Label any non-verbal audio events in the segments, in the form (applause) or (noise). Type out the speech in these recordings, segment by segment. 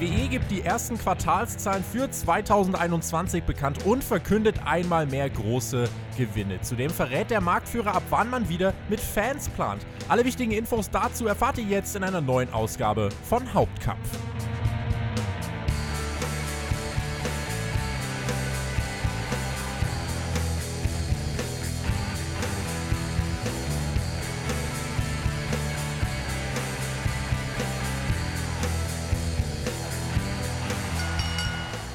WWE gibt die ersten Quartalszahlen für 2021 bekannt und verkündet einmal mehr große Gewinne. Zudem verrät der Marktführer, ab wann man wieder mit Fans plant. Alle wichtigen Infos dazu erfahrt ihr jetzt in einer neuen Ausgabe von Hauptkampf.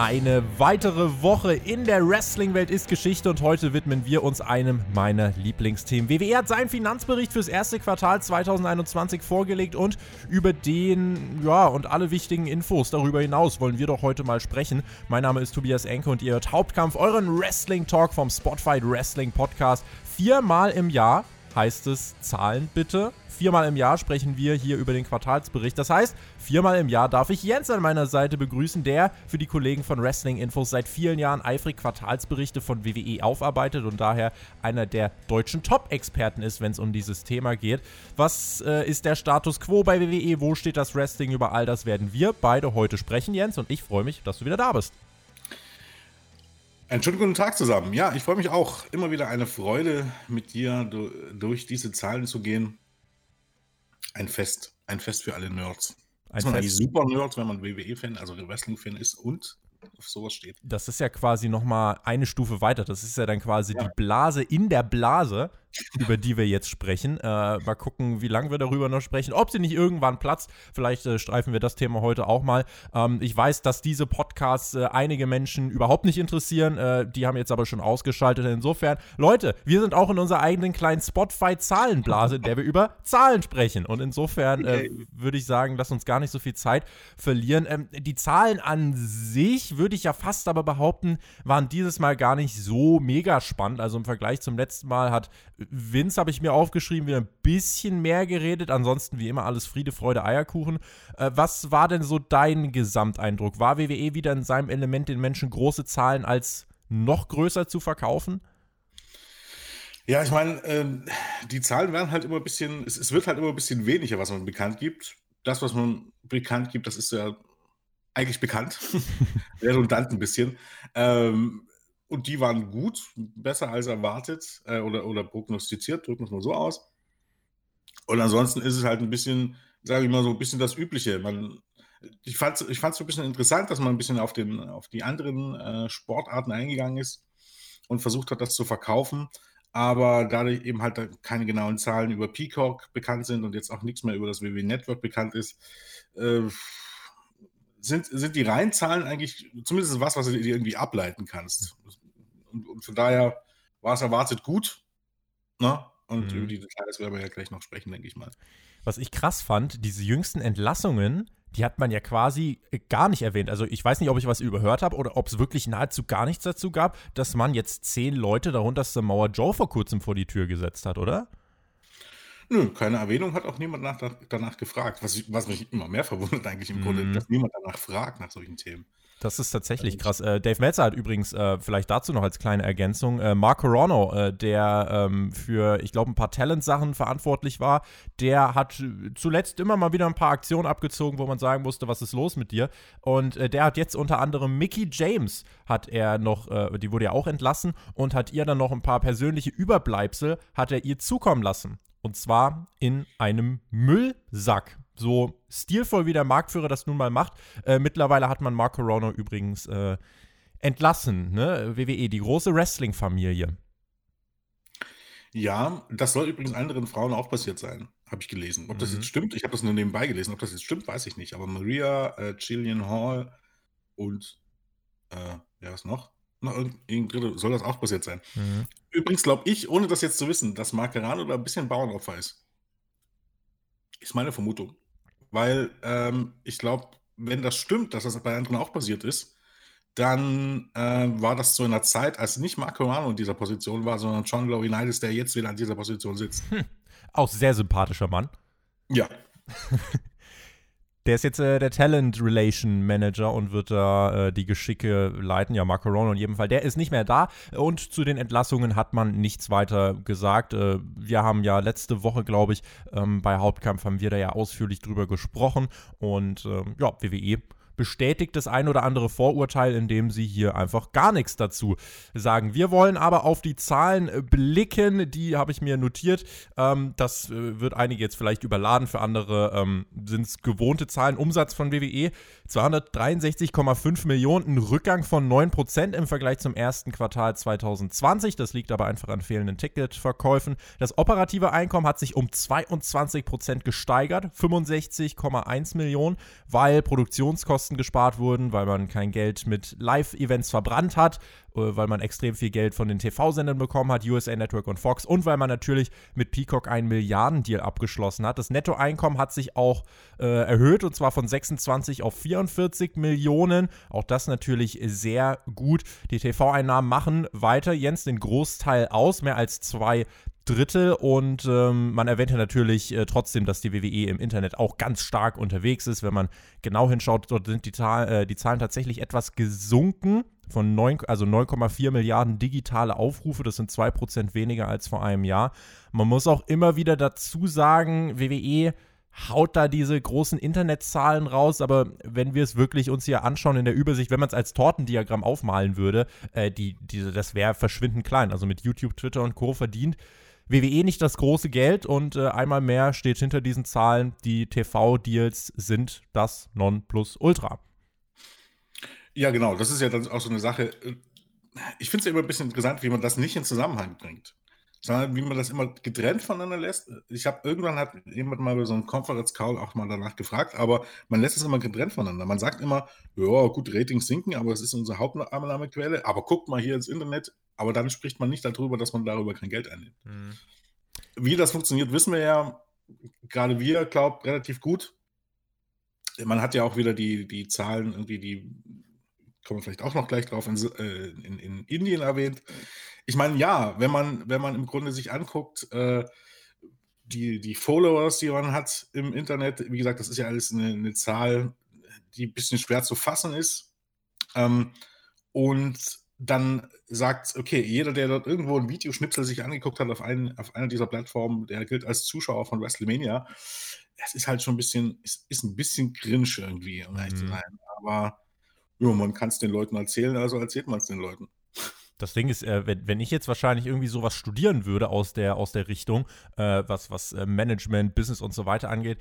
Eine weitere Woche in der Wrestling-Welt ist Geschichte und heute widmen wir uns einem meiner Lieblingsthemen. WWE hat seinen Finanzbericht fürs erste Quartal 2021 vorgelegt und über den, ja, und alle wichtigen Infos darüber hinaus wollen wir doch heute mal sprechen. Mein Name ist Tobias Enke und ihr hört Hauptkampf, euren Wrestling-Talk vom Spotfight Wrestling Podcast. Viermal im Jahr heißt es Zahlen bitte. Viermal im Jahr sprechen wir hier über den Quartalsbericht. Das heißt, viermal im Jahr darf ich Jens an meiner Seite begrüßen, der für die Kollegen von Wrestling Infos seit vielen Jahren eifrig Quartalsberichte von WWE aufarbeitet und daher einer der deutschen Top-Experten ist, wenn es um dieses Thema geht. Was äh, ist der Status quo bei WWE? Wo steht das Wrestling? Über all das werden wir beide heute sprechen, Jens, und ich freue mich, dass du wieder da bist. Einen schönen guten Tag zusammen. Ja, ich freue mich auch. Immer wieder eine Freude, mit dir durch diese Zahlen zu gehen. Ein Fest. Ein Fest für alle Nerds. Ein ist man Fest. super Nerd, wenn man WWE-Fan, also Wrestling-Fan ist und auf sowas steht. Das ist ja quasi nochmal eine Stufe weiter. Das ist ja dann quasi ja. die Blase in der Blase, über die wir jetzt sprechen. Äh, mal gucken, wie lange wir darüber noch sprechen. Ob sie nicht irgendwann platzt. Vielleicht äh, streifen wir das Thema heute auch mal. Ähm, ich weiß, dass diese Podcasts äh, einige Menschen überhaupt nicht interessieren. Äh, die haben jetzt aber schon ausgeschaltet. Insofern, Leute, wir sind auch in unserer eigenen kleinen Spotify-Zahlenblase, in der wir über Zahlen sprechen. Und insofern äh, würde ich sagen, lass uns gar nicht so viel Zeit verlieren. Ähm, die Zahlen an sich, würde ich ja fast aber behaupten, waren dieses Mal gar nicht so mega spannend. Also im Vergleich zum letzten Mal hat Vince habe ich mir aufgeschrieben, wieder ein bisschen mehr geredet. Ansonsten wie immer alles Friede, Freude, Eierkuchen. Äh, was war denn so dein Gesamteindruck? War WWE wieder in seinem Element, den Menschen große Zahlen als noch größer zu verkaufen? Ja, ich meine, ähm, die Zahlen werden halt immer ein bisschen, es, es, wird halt immer ein bisschen weniger, was man bekannt gibt. Das, was man bekannt gibt, das ist ja eigentlich bekannt. (laughs) Redundant ein bisschen. Ähm, und die waren gut, besser als erwartet äh, oder, oder prognostiziert, drücken wir es mal so aus. Und ansonsten ist es halt ein bisschen, sage ich mal so, ein bisschen das Übliche. Man, ich fand es ich so ein bisschen interessant, dass man ein bisschen auf, den, auf die anderen äh, Sportarten eingegangen ist und versucht hat, das zu verkaufen. Aber dadurch eben halt keine genauen Zahlen über Peacock bekannt sind und jetzt auch nichts mehr über das WWE Network bekannt ist, äh, sind, sind die Reihenzahlen eigentlich zumindest was, was du dir irgendwie ableiten kannst. Und, und von daher war es erwartet gut. Ne? Und mhm. über die Details werden wir ja gleich noch sprechen, denke ich mal. Was ich krass fand, diese jüngsten Entlassungen, die hat man ja quasi äh, gar nicht erwähnt. Also ich weiß nicht, ob ich was überhört habe oder ob es wirklich nahezu gar nichts dazu gab, dass man jetzt zehn Leute, darunter Samoa Joe, vor kurzem vor die Tür gesetzt hat, oder? Nö, keine Erwähnung hat auch niemand nach, danach gefragt. Was, was mich immer mehr verwundert eigentlich im mhm. Grunde, dass niemand danach fragt nach solchen Themen. Das ist tatsächlich krass. Äh, Dave Meltzer hat übrigens, äh, vielleicht dazu noch als kleine Ergänzung, äh, Marco Rono, äh, der ähm, für, ich glaube, ein paar Talent-Sachen verantwortlich war, der hat zuletzt immer mal wieder ein paar Aktionen abgezogen, wo man sagen musste, was ist los mit dir? Und äh, der hat jetzt unter anderem Mickey James, hat er noch, äh, die wurde ja auch entlassen und hat ihr dann noch ein paar persönliche Überbleibsel, hat er ihr zukommen lassen. Und zwar in einem Müllsack so stilvoll wie der Marktführer das nun mal macht. Äh, mittlerweile hat man Marco Rono übrigens äh, entlassen, ne? WWE, die große Wrestling-Familie. Ja, das soll übrigens anderen Frauen auch passiert sein, habe ich gelesen. Ob das mhm. jetzt stimmt, ich habe das nur nebenbei gelesen. Ob das jetzt stimmt, weiß ich nicht. Aber Maria, äh, Gillian Hall und äh, ja, was noch? Noch irgendein Dritte soll das auch passiert sein. Mhm. Übrigens glaube ich, ohne das jetzt zu wissen, dass Mark Carano da ein bisschen Bauernopfer ist. Ist meine Vermutung. Weil ähm, ich glaube, wenn das stimmt, dass das bei anderen auch passiert ist, dann äh, war das zu einer Zeit, als nicht Marco Romano in dieser Position war, sondern John Laurinaitis, der jetzt wieder an dieser Position sitzt. Hm. Auch sehr sympathischer Mann. Ja. (laughs) Der ist jetzt äh, der Talent Relation Manager und wird da äh, die Geschicke leiten. Ja, Marco in jedem Fall. Der ist nicht mehr da und zu den Entlassungen hat man nichts weiter gesagt. Äh, wir haben ja letzte Woche, glaube ich, ähm, bei Hauptkampf haben wir da ja ausführlich drüber gesprochen und ähm, ja, WWE bestätigt das ein oder andere Vorurteil, indem sie hier einfach gar nichts dazu sagen. Wir wollen aber auf die Zahlen äh, blicken, die habe ich mir notiert. Ähm, das äh, wird einige jetzt vielleicht überladen, für andere ähm, sind es gewohnte Zahlen. Umsatz von WWE 263,5 Millionen, ein Rückgang von 9% im Vergleich zum ersten Quartal 2020. Das liegt aber einfach an fehlenden Ticketverkäufen. Das operative Einkommen hat sich um 22% gesteigert, 65,1 Millionen, weil Produktionskosten gespart wurden, weil man kein Geld mit Live-Events verbrannt hat äh, weil man extrem viel Geld von den TV-Sendern bekommen hat, USA Network und Fox, und weil man natürlich mit Peacock einen Milliardendeal abgeschlossen hat. Das Nettoeinkommen hat sich auch äh, erhöht und zwar von 26 auf 44 Millionen. Auch das natürlich sehr gut. Die TV-Einnahmen machen weiter, Jens, den Großteil aus, mehr als zwei Drittel und ähm, man erwähnt ja natürlich äh, trotzdem, dass die WWE im Internet auch ganz stark unterwegs ist. Wenn man genau hinschaut, dort sind die, äh, die Zahlen tatsächlich etwas gesunken von 9, also 9,4 Milliarden digitale Aufrufe. Das sind 2% weniger als vor einem Jahr. Man muss auch immer wieder dazu sagen, WWE haut da diese großen Internetzahlen raus, aber wenn wir es wirklich uns hier anschauen in der Übersicht, wenn man es als Tortendiagramm aufmalen würde, äh, die, diese, das wäre verschwindend klein. Also mit YouTube, Twitter und Co. verdient WWE nicht das große Geld und äh, einmal mehr steht hinter diesen Zahlen, die TV-Deals sind das Nonplusultra. Ja, genau. Das ist ja dann auch so eine Sache. Äh, ich finde es ja immer ein bisschen interessant, wie man das nicht in Zusammenhang bringt, sondern wie man das immer getrennt voneinander lässt. Ich habe irgendwann hat jemand mal bei so einem Conference Call auch mal danach gefragt, aber man lässt es immer getrennt voneinander. Man sagt immer, ja, gut, Ratings sinken, aber es ist unsere Hauptannahmequelle. Aber guckt mal hier ins Internet, aber dann spricht man nicht darüber, dass man darüber kein Geld einnimmt. Mhm. Wie das funktioniert, wissen wir ja. Gerade wir glaubt relativ gut. Man hat ja auch wieder die, die Zahlen irgendwie, die kommen wir vielleicht auch noch gleich drauf, in, äh, in, in Indien erwähnt. Ich meine, ja, wenn man, wenn man im Grunde sich anguckt, äh, die, die Followers, die man hat im Internet, wie gesagt, das ist ja alles eine, eine Zahl, die ein bisschen schwer zu fassen ist. Ähm, und dann sagt, okay, jeder, der dort irgendwo ein Videoschnipsel sich angeguckt hat auf, einen, auf einer dieser Plattformen, der gilt als Zuschauer von WrestleMania. Es ist halt schon ein bisschen, es ist ein bisschen cringe irgendwie, um ehrlich zu mhm. sein. Aber ja, man kann es den Leuten erzählen, also erzählt man es den Leuten. Das Ding ist, äh, wenn, wenn, ich jetzt wahrscheinlich irgendwie sowas studieren würde aus der, aus der Richtung, äh, was, was äh, Management, Business und so weiter angeht,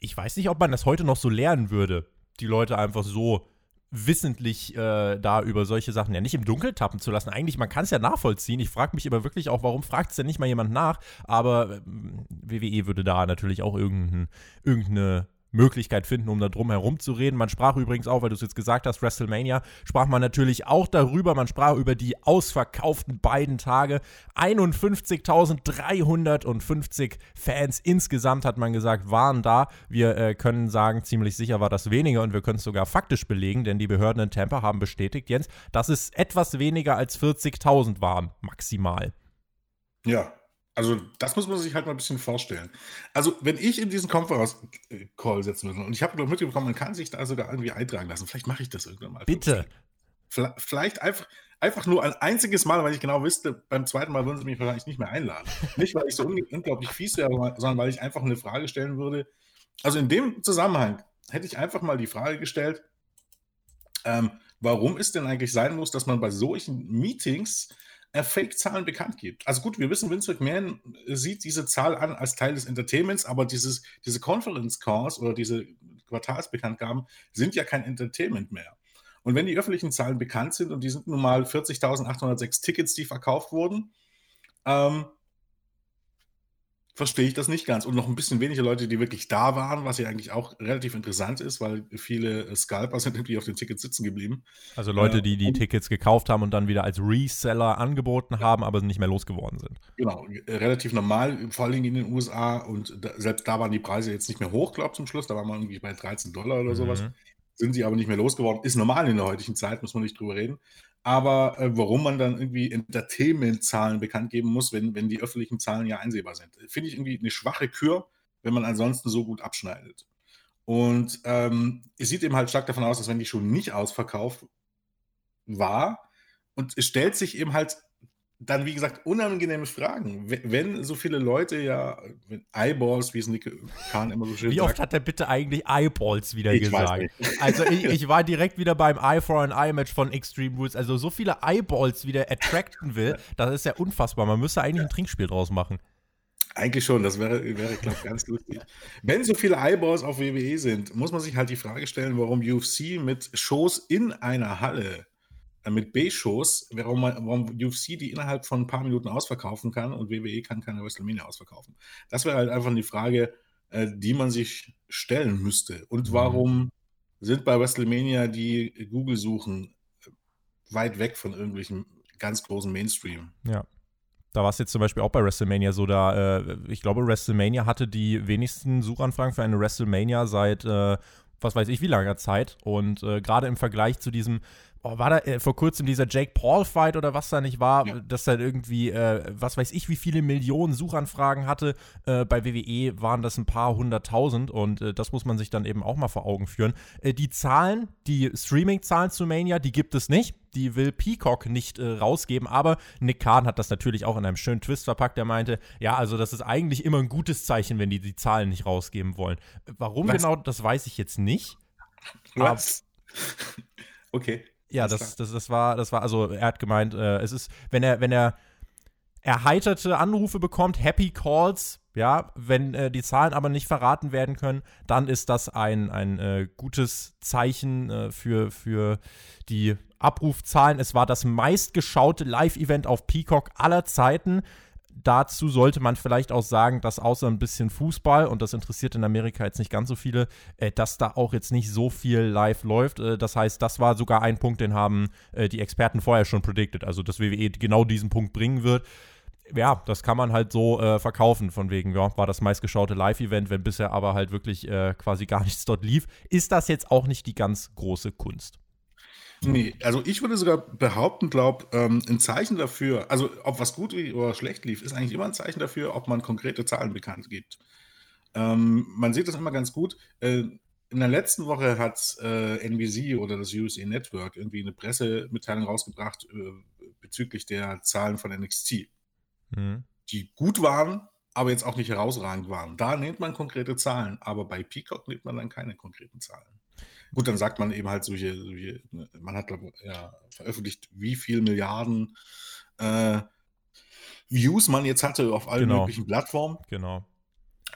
ich weiß nicht, ob man das heute noch so lernen würde, die Leute einfach so wissentlich äh, da über solche Sachen ja nicht im Dunkel tappen zu lassen. Eigentlich, man kann es ja nachvollziehen. Ich frage mich aber wirklich auch, warum fragt es denn nicht mal jemand nach? Aber äh, WWE würde da natürlich auch irgendein, irgendeine Möglichkeit finden, um da drum herum zu reden. Man sprach übrigens auch, weil du es jetzt gesagt hast, WrestleMania, sprach man natürlich auch darüber. Man sprach über die ausverkauften beiden Tage. 51.350 Fans insgesamt, hat man gesagt, waren da. Wir äh, können sagen, ziemlich sicher war das weniger und wir können es sogar faktisch belegen, denn die Behörden in Tampa haben bestätigt, Jens, dass es etwas weniger als 40.000 waren, maximal. Ja, also, das muss man sich halt mal ein bisschen vorstellen. Also, wenn ich in diesen Conference-Call setzen würde und ich habe mitbekommen, man kann sich da sogar irgendwie eintragen lassen. Vielleicht mache ich das irgendwann mal. Bitte. Vielleicht einfach, einfach nur ein einziges Mal, weil ich genau wüsste, beim zweiten Mal würden sie mich wahrscheinlich nicht mehr einladen. (laughs) nicht, weil ich so unglaublich fies wäre, sondern weil ich einfach eine Frage stellen würde. Also, in dem Zusammenhang hätte ich einfach mal die Frage gestellt, ähm, warum es denn eigentlich sein muss, dass man bei solchen Meetings Fake-Zahlen bekannt gibt. Also gut, wir wissen, Vince McMahon sieht diese Zahl an als Teil des Entertainments, aber dieses, diese Conference Calls oder diese Quartalsbekanntgaben sind ja kein Entertainment mehr. Und wenn die öffentlichen Zahlen bekannt sind und die sind nun mal 40.806 Tickets, die verkauft wurden, ähm, verstehe ich das nicht ganz. Und noch ein bisschen weniger Leute, die wirklich da waren, was ja eigentlich auch relativ interessant ist, weil viele Scalper sind irgendwie auf den Tickets sitzen geblieben. Also Leute, die die äh, Tickets gekauft haben und dann wieder als Reseller angeboten haben, aber nicht mehr losgeworden sind. Genau, relativ normal, vor allem in den USA. Und da, selbst da waren die Preise jetzt nicht mehr hoch, glaube ich, zum Schluss. Da waren wir irgendwie bei 13 Dollar oder mhm. sowas. Sind sie aber nicht mehr losgeworden. Ist normal in der heutigen Zeit, muss man nicht drüber reden aber äh, warum man dann irgendwie Entertainment-Zahlen bekannt geben muss, wenn, wenn die öffentlichen Zahlen ja einsehbar sind. Finde ich irgendwie eine schwache Kür, wenn man ansonsten so gut abschneidet. Und ähm, es sieht eben halt stark davon aus, dass wenn die schon nicht ausverkauft war, und es stellt sich eben halt dann, wie gesagt, unangenehme Fragen. Wenn so viele Leute ja, Eyeballs, wie es Nick Kahn immer so schön Wie oft sagt, hat er bitte eigentlich Eyeballs wieder ich gesagt? Also ich, (laughs) ich, war direkt wieder beim Eye for an Eye Match von Extreme Rules. Also so viele Eyeballs wieder attracten will, (laughs) das ist ja unfassbar. Man müsste eigentlich ein Trinkspiel draus machen. Eigentlich schon, das wäre, wäre glaube ich, ganz lustig. Wenn so viele Eyeballs auf WWE sind, muss man sich halt die Frage stellen, warum UFC mit Shows in einer Halle äh, mit B-Shows, warum, warum UFC die innerhalb von ein paar Minuten ausverkaufen kann und WWE kann keine WrestleMania ausverkaufen. Das wäre halt einfach die Frage, äh, die man sich stellen müsste. Und mhm. warum sind bei WrestleMania die Google-Suchen weit weg von irgendwelchen ganz großen Mainstream? Ja. Da war es jetzt zum Beispiel auch bei WrestleMania so, da, äh, ich glaube, WrestleMania hatte die wenigsten Suchanfragen für eine WrestleMania seit, äh, was weiß ich, wie langer Zeit. Und äh, gerade im Vergleich zu diesem oh, war da äh, vor kurzem dieser Jake Paul-Fight oder was da nicht war, ja. dass er irgendwie, äh, was weiß ich, wie viele Millionen Suchanfragen hatte. Äh, bei WWE waren das ein paar hunderttausend und äh, das muss man sich dann eben auch mal vor Augen führen. Äh, die Zahlen, die Streaming-Zahlen zu Mania, die gibt es nicht. Die will Peacock nicht äh, rausgeben, aber Nick Kahn hat das natürlich auch in einem schönen Twist verpackt. Er meinte, ja, also das ist eigentlich immer ein gutes Zeichen, wenn die die Zahlen nicht rausgeben wollen. Warum was? genau, das weiß ich jetzt nicht. Was? (laughs) okay. Ja, das, das, das war, das war, also er hat gemeint, äh, es ist, wenn er, wenn er erheiterte Anrufe bekommt, Happy Calls, ja, wenn äh, die Zahlen aber nicht verraten werden können, dann ist das ein, ein äh, gutes Zeichen äh, für, für die Abrufzahlen. Es war das meistgeschaute Live-Event auf Peacock aller Zeiten dazu sollte man vielleicht auch sagen, dass außer ein bisschen Fußball, und das interessiert in Amerika jetzt nicht ganz so viele, äh, dass da auch jetzt nicht so viel live läuft. Äh, das heißt, das war sogar ein Punkt, den haben äh, die Experten vorher schon predicted, also dass WWE genau diesen Punkt bringen wird. Ja, das kann man halt so äh, verkaufen, von wegen, ja, war das meistgeschaute Live-Event, wenn bisher aber halt wirklich äh, quasi gar (laughs) nichts dort lief, ist das jetzt auch nicht die ganz große Kunst. Nee, also ich würde sogar behaupten, glaube, ähm, ein Zeichen dafür, also ob was gut oder schlecht lief, ist eigentlich immer ein Zeichen dafür, ob man konkrete Zahlen bekannt gibt. Ähm, man sieht das immer ganz gut. Äh, in der letzten Woche hat äh, NBC oder das USA Network irgendwie eine Pressemitteilung rausgebracht äh, bezüglich der Zahlen von NXT, mhm. die gut waren, aber jetzt auch nicht herausragend waren. Da nimmt man konkrete Zahlen, aber bei Peacock nimmt man dann keine konkreten Zahlen. Gut, dann sagt man eben halt solche, solche ne, man hat ja, veröffentlicht, wie viel Milliarden äh, Views man jetzt hatte auf allen genau. möglichen Plattformen. Genau.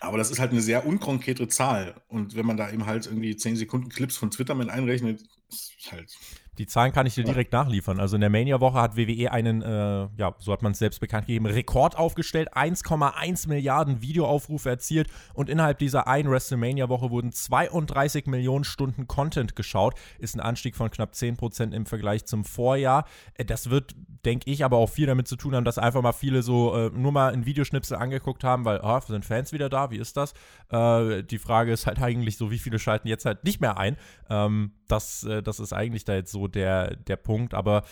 Aber das ist halt eine sehr unkonkrete Zahl. Und wenn man da eben halt irgendwie 10 Sekunden Clips von Twitter mit einrechnet, ist halt die Zahlen kann ich dir direkt nachliefern. Also in der Mania-Woche hat WWE einen, äh, ja, so hat man es selbst bekannt gegeben, Rekord aufgestellt. 1,1 Milliarden Videoaufrufe erzielt und innerhalb dieser einen WrestleMania-Woche wurden 32 Millionen Stunden Content geschaut. Ist ein Anstieg von knapp 10 Prozent im Vergleich zum Vorjahr. Äh, das wird, denke ich, aber auch viel damit zu tun haben, dass einfach mal viele so äh, nur mal ein Videoschnipsel angeguckt haben, weil, ah, sind Fans wieder da? Wie ist das? Äh, die Frage ist halt eigentlich so, wie viele schalten jetzt halt nicht mehr ein? Ähm, das, äh, das ist eigentlich da jetzt so der, der Punkt. Aber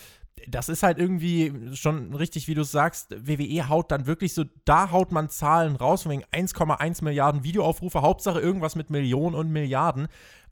das ist halt irgendwie schon richtig, wie du sagst. WWE haut dann wirklich so, da haut man Zahlen raus, von wegen 1,1 Milliarden Videoaufrufe, Hauptsache irgendwas mit Millionen und Milliarden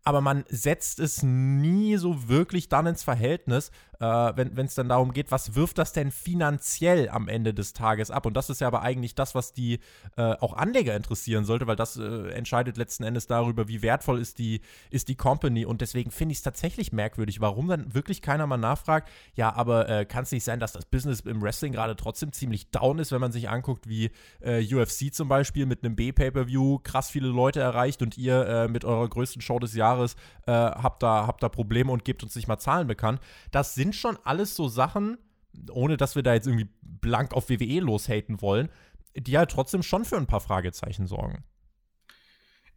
aber man setzt es nie so wirklich dann ins Verhältnis, äh, wenn es dann darum geht, was wirft das denn finanziell am Ende des Tages ab? Und das ist ja aber eigentlich das, was die äh, auch Anleger interessieren sollte, weil das äh, entscheidet letzten Endes darüber, wie wertvoll ist die, ist die Company. Und deswegen finde ich es tatsächlich merkwürdig, warum dann wirklich keiner mal nachfragt, ja, aber äh, kann es nicht sein, dass das Business im Wrestling gerade trotzdem ziemlich down ist, wenn man sich anguckt, wie äh, UFC zum Beispiel mit einem B-Pay-Per-View krass viele Leute erreicht und ihr äh, mit eurer größten Show des Jahres habt, da, habt da Probleme und gebt uns nicht mal Zahlen bekannt. Das sind schon alles so Sachen, ohne dass wir da jetzt irgendwie blank auf WWE loshaten wollen, die halt trotzdem schon für ein paar Fragezeichen sorgen.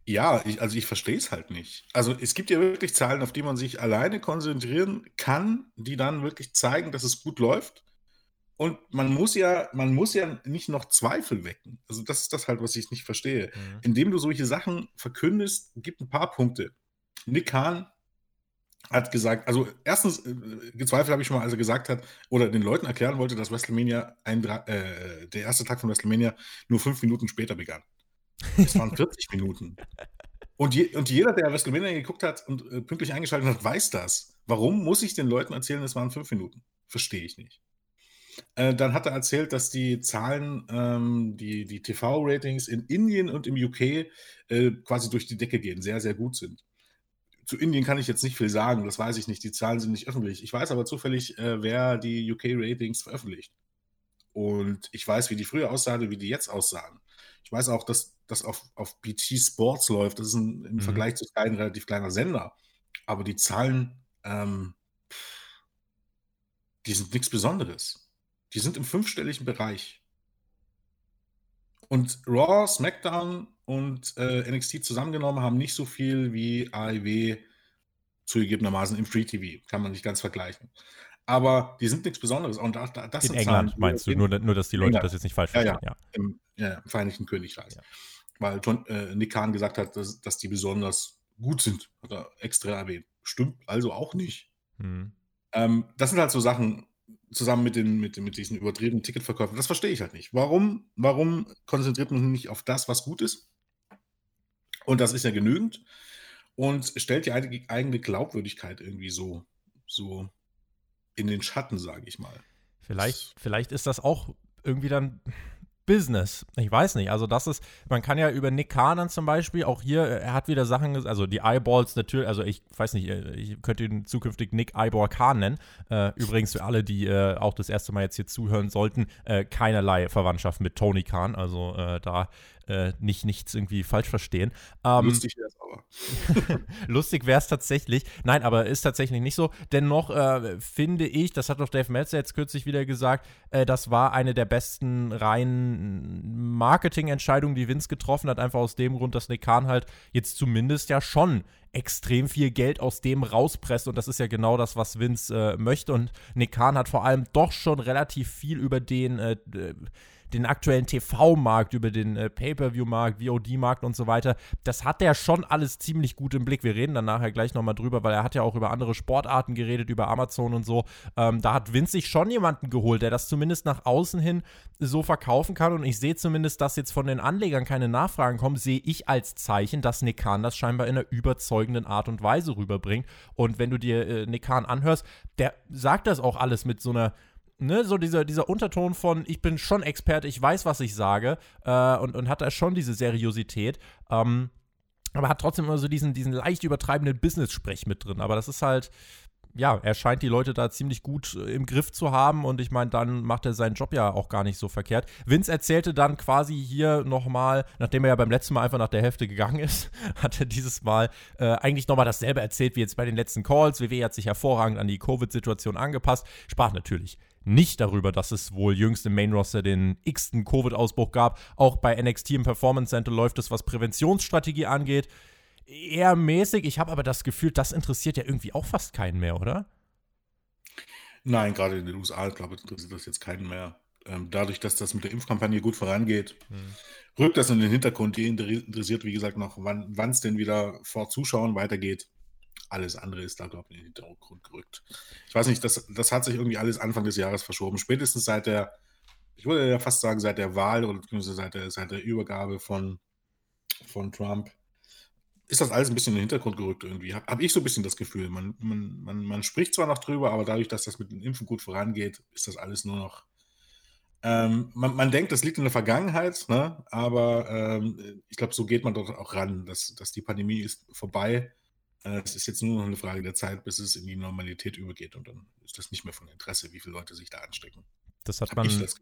Ja, ich, also ich verstehe es halt nicht. Also es gibt ja wirklich Zahlen, auf die man sich alleine konzentrieren kann, die dann wirklich zeigen, dass es gut läuft. Und man muss ja, man muss ja nicht noch Zweifel wecken. Also das ist das halt, was ich nicht verstehe. Mhm. Indem du solche Sachen verkündest, gibt ein paar Punkte. Nick Kahn hat gesagt, also erstens äh, gezweifelt habe ich schon mal, als er gesagt hat oder den Leuten erklären wollte, dass WrestleMania ein, äh, der erste Tag von WrestleMania nur fünf Minuten später begann. Es waren (laughs) 40 Minuten. Und, je, und, jeder, der WrestleMania geguckt hat und äh, pünktlich eingeschaltet hat, weiß das. Warum muss ich den Leuten erzählen, es waren fünf Minuten? Verstehe ich nicht. Äh, dann hat er erzählt, dass die Zahlen, ähm, die, die TV-Ratings in Indien und im UK äh, quasi durch die Decke gehen, sehr, sehr gut sind. Zu Indien kann ich jetzt nicht viel sagen, das weiß ich nicht. Die Zahlen sind nicht öffentlich. Ich weiß aber zufällig, äh, wer die UK-Ratings veröffentlicht. Und ich weiß, wie die früher aussahen wie die jetzt aussahen. Ich weiß auch, dass das auf, auf BT Sports läuft. Das ist ein, im mhm. Vergleich zu Sky ein relativ kleiner Sender. Aber die Zahlen, ähm, die sind nichts Besonderes. Die sind im fünfstelligen Bereich. Und Raw, SmackDown und äh, NXT zusammengenommen haben nicht so viel wie AEW zugegebenermaßen im Free TV. Kann man nicht ganz vergleichen. Aber die sind nichts Besonderes. Und da, da, das In England Zahlen, meinst du, nur, nur dass die Leute England. das jetzt nicht falsch verstehen. Ja, ja. Im, ja, im Vereinigten Königreich. Ja. Weil äh, Nick Khan gesagt hat, dass, dass die besonders gut sind. Hat er extra erwähnt. Stimmt also auch nicht. Hm. Ähm, das sind halt so Sachen, zusammen mit, den, mit, mit diesen übertriebenen Ticketverkäufen, das verstehe ich halt nicht. Warum, warum konzentriert man sich nicht auf das, was gut ist? Und das ist ja genügend. Und stellt die eigene Glaubwürdigkeit irgendwie so, so in den Schatten, sage ich mal. Vielleicht, vielleicht ist das auch irgendwie dann Business. Ich weiß nicht. Also, das ist, man kann ja über Nick Kahn zum Beispiel, auch hier, äh, er hat wieder Sachen, also die Eyeballs natürlich, also ich weiß nicht, äh, ich könnte ihn zukünftig Nick Eyeball Kahn nennen. Äh, übrigens für alle, die äh, auch das erste Mal jetzt hier zuhören sollten, äh, keinerlei Verwandtschaft mit Tony Khan. Also äh, da nicht nichts irgendwie falsch verstehen. Ähm, lustig wäre es aber. (laughs) lustig wäre es tatsächlich. Nein, aber ist tatsächlich nicht so. Dennoch finde ich, das hat doch Dave Meltzer jetzt kürzlich wieder gesagt, das war eine der besten reinen Marketingentscheidungen, die Vince getroffen hat. Einfach aus dem Grund, dass Nick Khan halt jetzt zumindest ja schon extrem viel Geld aus dem rauspresst und das ist ja genau das, was Vince äh, möchte und Nick Khan hat vor allem doch schon relativ viel über den äh, den aktuellen TV-Markt, über den äh, Pay-Per-View-Markt, VOD-Markt und so weiter, das hat er schon alles ziemlich gut im Blick. Wir reden dann nachher gleich nochmal drüber, weil er hat ja auch über andere Sportarten geredet, über Amazon und so. Ähm, da hat Vince sich schon jemanden geholt, der das zumindest nach außen hin so verkaufen kann und ich sehe zumindest, dass jetzt von den Anlegern keine Nachfragen kommen, sehe ich als Zeichen, dass Nick Khan das scheinbar in einer überzeugenden Art und Weise rüberbringt. Und wenn du dir äh, Nick Khan anhörst, der sagt das auch alles mit so einer ne, so dieser, dieser Unterton von, ich bin schon Experte, ich weiß, was ich sage, äh, und, und hat da schon diese Seriosität. Ähm, aber hat trotzdem immer so diesen, diesen leicht übertreibenden Business-Sprech mit drin. Aber das ist halt, ja, er scheint die Leute da ziemlich gut äh, im Griff zu haben und ich meine, dann macht er seinen Job ja auch gar nicht so verkehrt. Vince erzählte dann quasi hier nochmal, nachdem er ja beim letzten Mal einfach nach der Hälfte gegangen ist, (laughs) hat er dieses Mal äh, eigentlich nochmal dasselbe erzählt wie jetzt bei den letzten Calls. WWE hat sich hervorragend an die Covid-Situation angepasst, sprach natürlich nicht darüber, dass es wohl jüngst im Main Roster den x-ten Covid-Ausbruch gab. Auch bei NXT im Performance Center läuft es, was Präventionsstrategie angeht, eher mäßig. Ich habe aber das Gefühl, das interessiert ja irgendwie auch fast keinen mehr, oder? Nein, gerade in den USA, glaube ich, interessiert das jetzt keinen mehr. Ähm, dadurch, dass das mit der Impfkampagne gut vorangeht, hm. rückt das in den Hintergrund. Die interessiert, wie gesagt, noch, wann es denn wieder vor Zuschauern weitergeht. Alles andere ist da, glaube ich, in den Hintergrund gerückt. Ich weiß nicht, das, das hat sich irgendwie alles Anfang des Jahres verschoben. Spätestens seit der, ich würde ja fast sagen, seit der Wahl oder seit der, seit der Übergabe von, von Trump ist das alles ein bisschen in den Hintergrund gerückt irgendwie. Habe hab ich so ein bisschen das Gefühl. Man, man, man, man spricht zwar noch drüber, aber dadurch, dass das mit dem Impfen gut vorangeht, ist das alles nur noch. Ähm, man, man, denkt, das liegt in der Vergangenheit, ne? aber ähm, ich glaube, so geht man dort auch ran, dass, dass die Pandemie ist vorbei es ist jetzt nur noch eine Frage der Zeit, bis es in die Normalität übergeht und dann ist das nicht mehr von Interesse, wie viele Leute sich da anstecken. Das hat man. Das,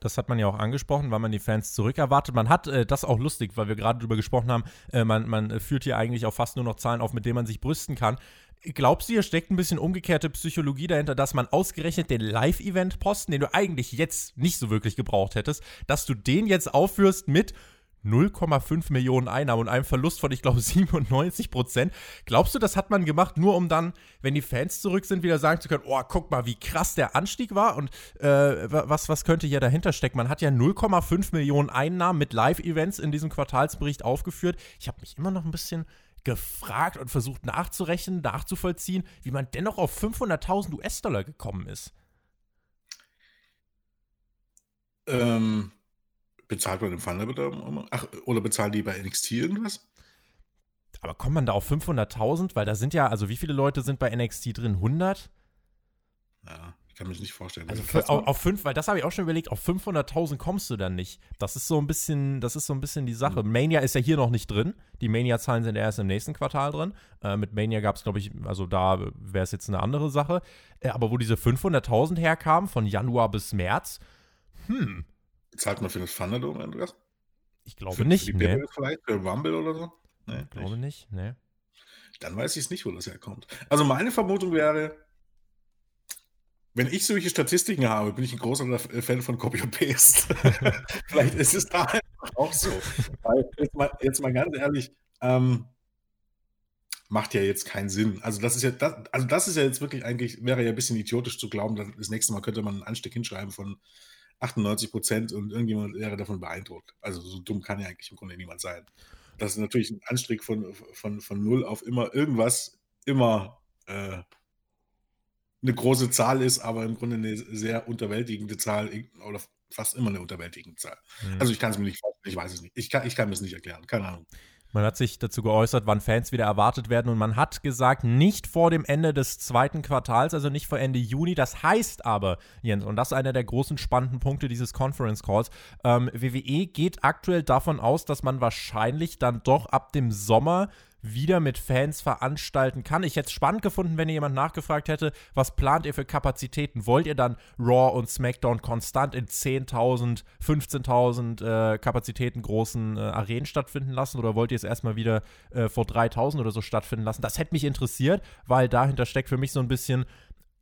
das hat man ja auch angesprochen, weil man die Fans zurückerwartet. Man hat äh, das auch lustig, weil wir gerade drüber gesprochen haben. Äh, man, man führt hier eigentlich auch fast nur noch Zahlen auf, mit denen man sich brüsten kann. Glaubst du, hier steckt ein bisschen umgekehrte Psychologie dahinter, dass man ausgerechnet den Live-Event-Posten, den du eigentlich jetzt nicht so wirklich gebraucht hättest, dass du den jetzt aufführst mit 0,5 Millionen Einnahmen und einem Verlust von, ich glaube, (laughs) 97 Prozent. Glaubst du, das hat man gemacht, nur um dann, wenn die Fans zurück sind, wieder sagen zu können, oh, guck mal, wie krass der Anstieg war und äh, was, was könnte hier dahinter stecken? Man hat ja 0,5 Millionen Einnahmen mit Live-Events in diesem Quartalsbericht aufgeführt. Ich habe mich immer noch ein bisschen gefragt und versucht nachzurechnen, nachzuvollziehen, wie man dennoch auf 500.000 US-Dollar gekommen ist. Ähm, Bezahlt man im Thunder Ach, oder bezahlen die bei NXT irgendwas? Aber kommt man da auf 500.000? Weil da sind ja, also wie viele Leute sind bei NXT drin? 100? Ja, kann mich nicht vorstellen. Also für, auf, auf, fünf, weil das habe ich auch schon überlegt, auf 500.000 kommst du dann nicht. Das ist so ein bisschen, das ist so ein bisschen die Sache. Mhm. Mania ist ja hier noch nicht drin. Die Mania-Zahlen sind erst im nächsten Quartal drin. Äh, mit Mania gab es, glaube ich, also da wäre es jetzt eine andere Sache. Äh, aber wo diese 500.000 herkamen, von Januar bis März, hm. Zahlt man für das Thunderdome, Andreas? Ich glaube für, nicht. Für die nee. vielleicht, für Rumble oder so? Nee, ich glaube nicht, nee. Dann weiß ich es nicht, wo das herkommt. Also meine Vermutung wäre, wenn ich solche Statistiken habe, bin ich ein großer Fan von Copy und Paste. (laughs) (laughs) Vielleicht ist es da auch so. Weil jetzt mal, jetzt mal ganz ehrlich, ähm, macht ja jetzt keinen Sinn. Also das ist ja, das, also das ist ja jetzt wirklich eigentlich, wäre ja ein bisschen idiotisch zu glauben, dass das nächste Mal könnte man einen Anstieg hinschreiben von 98 Prozent und irgendjemand wäre davon beeindruckt. Also so dumm kann ja eigentlich im Grunde niemand sein. Das ist natürlich ein Anstieg von, von, von null auf immer irgendwas immer äh, eine große Zahl ist, aber im Grunde eine sehr unterwältigende Zahl oder fast immer eine unterwältigende Zahl. Mhm. Also ich kann es mir nicht vorstellen, ich weiß es nicht. Ich kann, ich kann mir es nicht erklären, keine Ahnung. Man hat sich dazu geäußert, wann Fans wieder erwartet werden und man hat gesagt, nicht vor dem Ende des zweiten Quartals, also nicht vor Ende Juni. Das heißt aber, Jens, und das ist einer der großen spannenden Punkte dieses Conference Calls, ähm, WWE geht aktuell davon aus, dass man wahrscheinlich dann doch ab dem Sommer wieder mit Fans veranstalten kann. Ich hätte es spannend gefunden, wenn ihr jemand nachgefragt hätte, was plant ihr für Kapazitäten? Wollt ihr dann Raw und SmackDown konstant in 10.000, 15.000 äh, Kapazitäten großen äh, Arenen stattfinden lassen oder wollt ihr es erstmal wieder äh, vor 3.000 oder so stattfinden lassen? Das hätte mich interessiert, weil dahinter steckt für mich so ein bisschen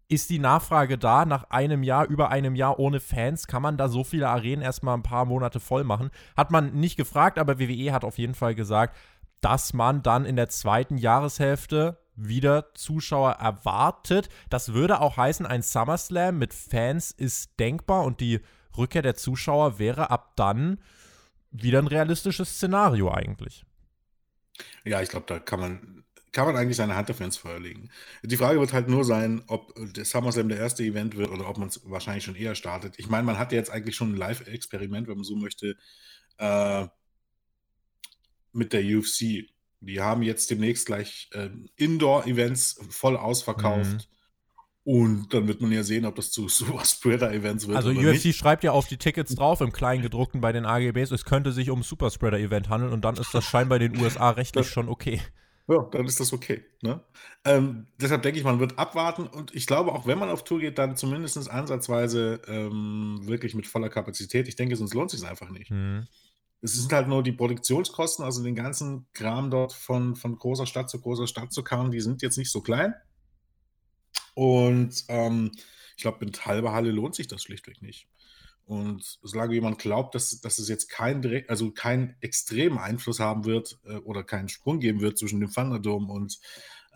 ist die Nachfrage da nach einem Jahr, über einem Jahr ohne Fans? Kann man da so viele Arenen erstmal ein paar Monate voll machen? Hat man nicht gefragt, aber WWE hat auf jeden Fall gesagt, dass man dann in der zweiten Jahreshälfte wieder Zuschauer erwartet. Das würde auch heißen, ein SummerSlam mit Fans ist denkbar und die Rückkehr der Zuschauer wäre ab dann wieder ein realistisches Szenario eigentlich. Ja, ich glaube, da kann man, kann man eigentlich seine Hand dafür ins Feuer legen. Die Frage wird halt nur sein, ob der SummerSlam der erste Event wird oder ob man es wahrscheinlich schon eher startet. Ich meine, man hat ja jetzt eigentlich schon ein Live-Experiment, wenn man so möchte, äh, mit der UFC. Die haben jetzt demnächst gleich äh, Indoor-Events voll ausverkauft. Mhm. Und dann wird man ja sehen, ob das zu (laughs) Super Spreader-Events wird. Also UFC nicht. schreibt ja auf die Tickets drauf, im Kleingedruckten bei den AGBs, es könnte sich um Super Spreader-Event handeln und dann ist das scheinbar in den USA rechtlich schon okay. Ja, dann ist das okay. Ne? Ähm, deshalb denke ich, man wird abwarten und ich glaube, auch wenn man auf Tour geht, dann zumindest ansatzweise ähm, wirklich mit voller Kapazität. Ich denke, sonst lohnt es sich einfach nicht. Mhm. Es sind halt nur die Produktionskosten, also den ganzen Kram dort von, von großer Stadt zu großer Stadt zu karren, die sind jetzt nicht so klein. Und ähm, ich glaube, mit halber Halle lohnt sich das schlichtweg nicht. Und solange jemand glaubt, dass, dass es jetzt keinen direkt, also keinen extremen Einfluss haben wird äh, oder keinen Sprung geben wird zwischen dem Thunderdome und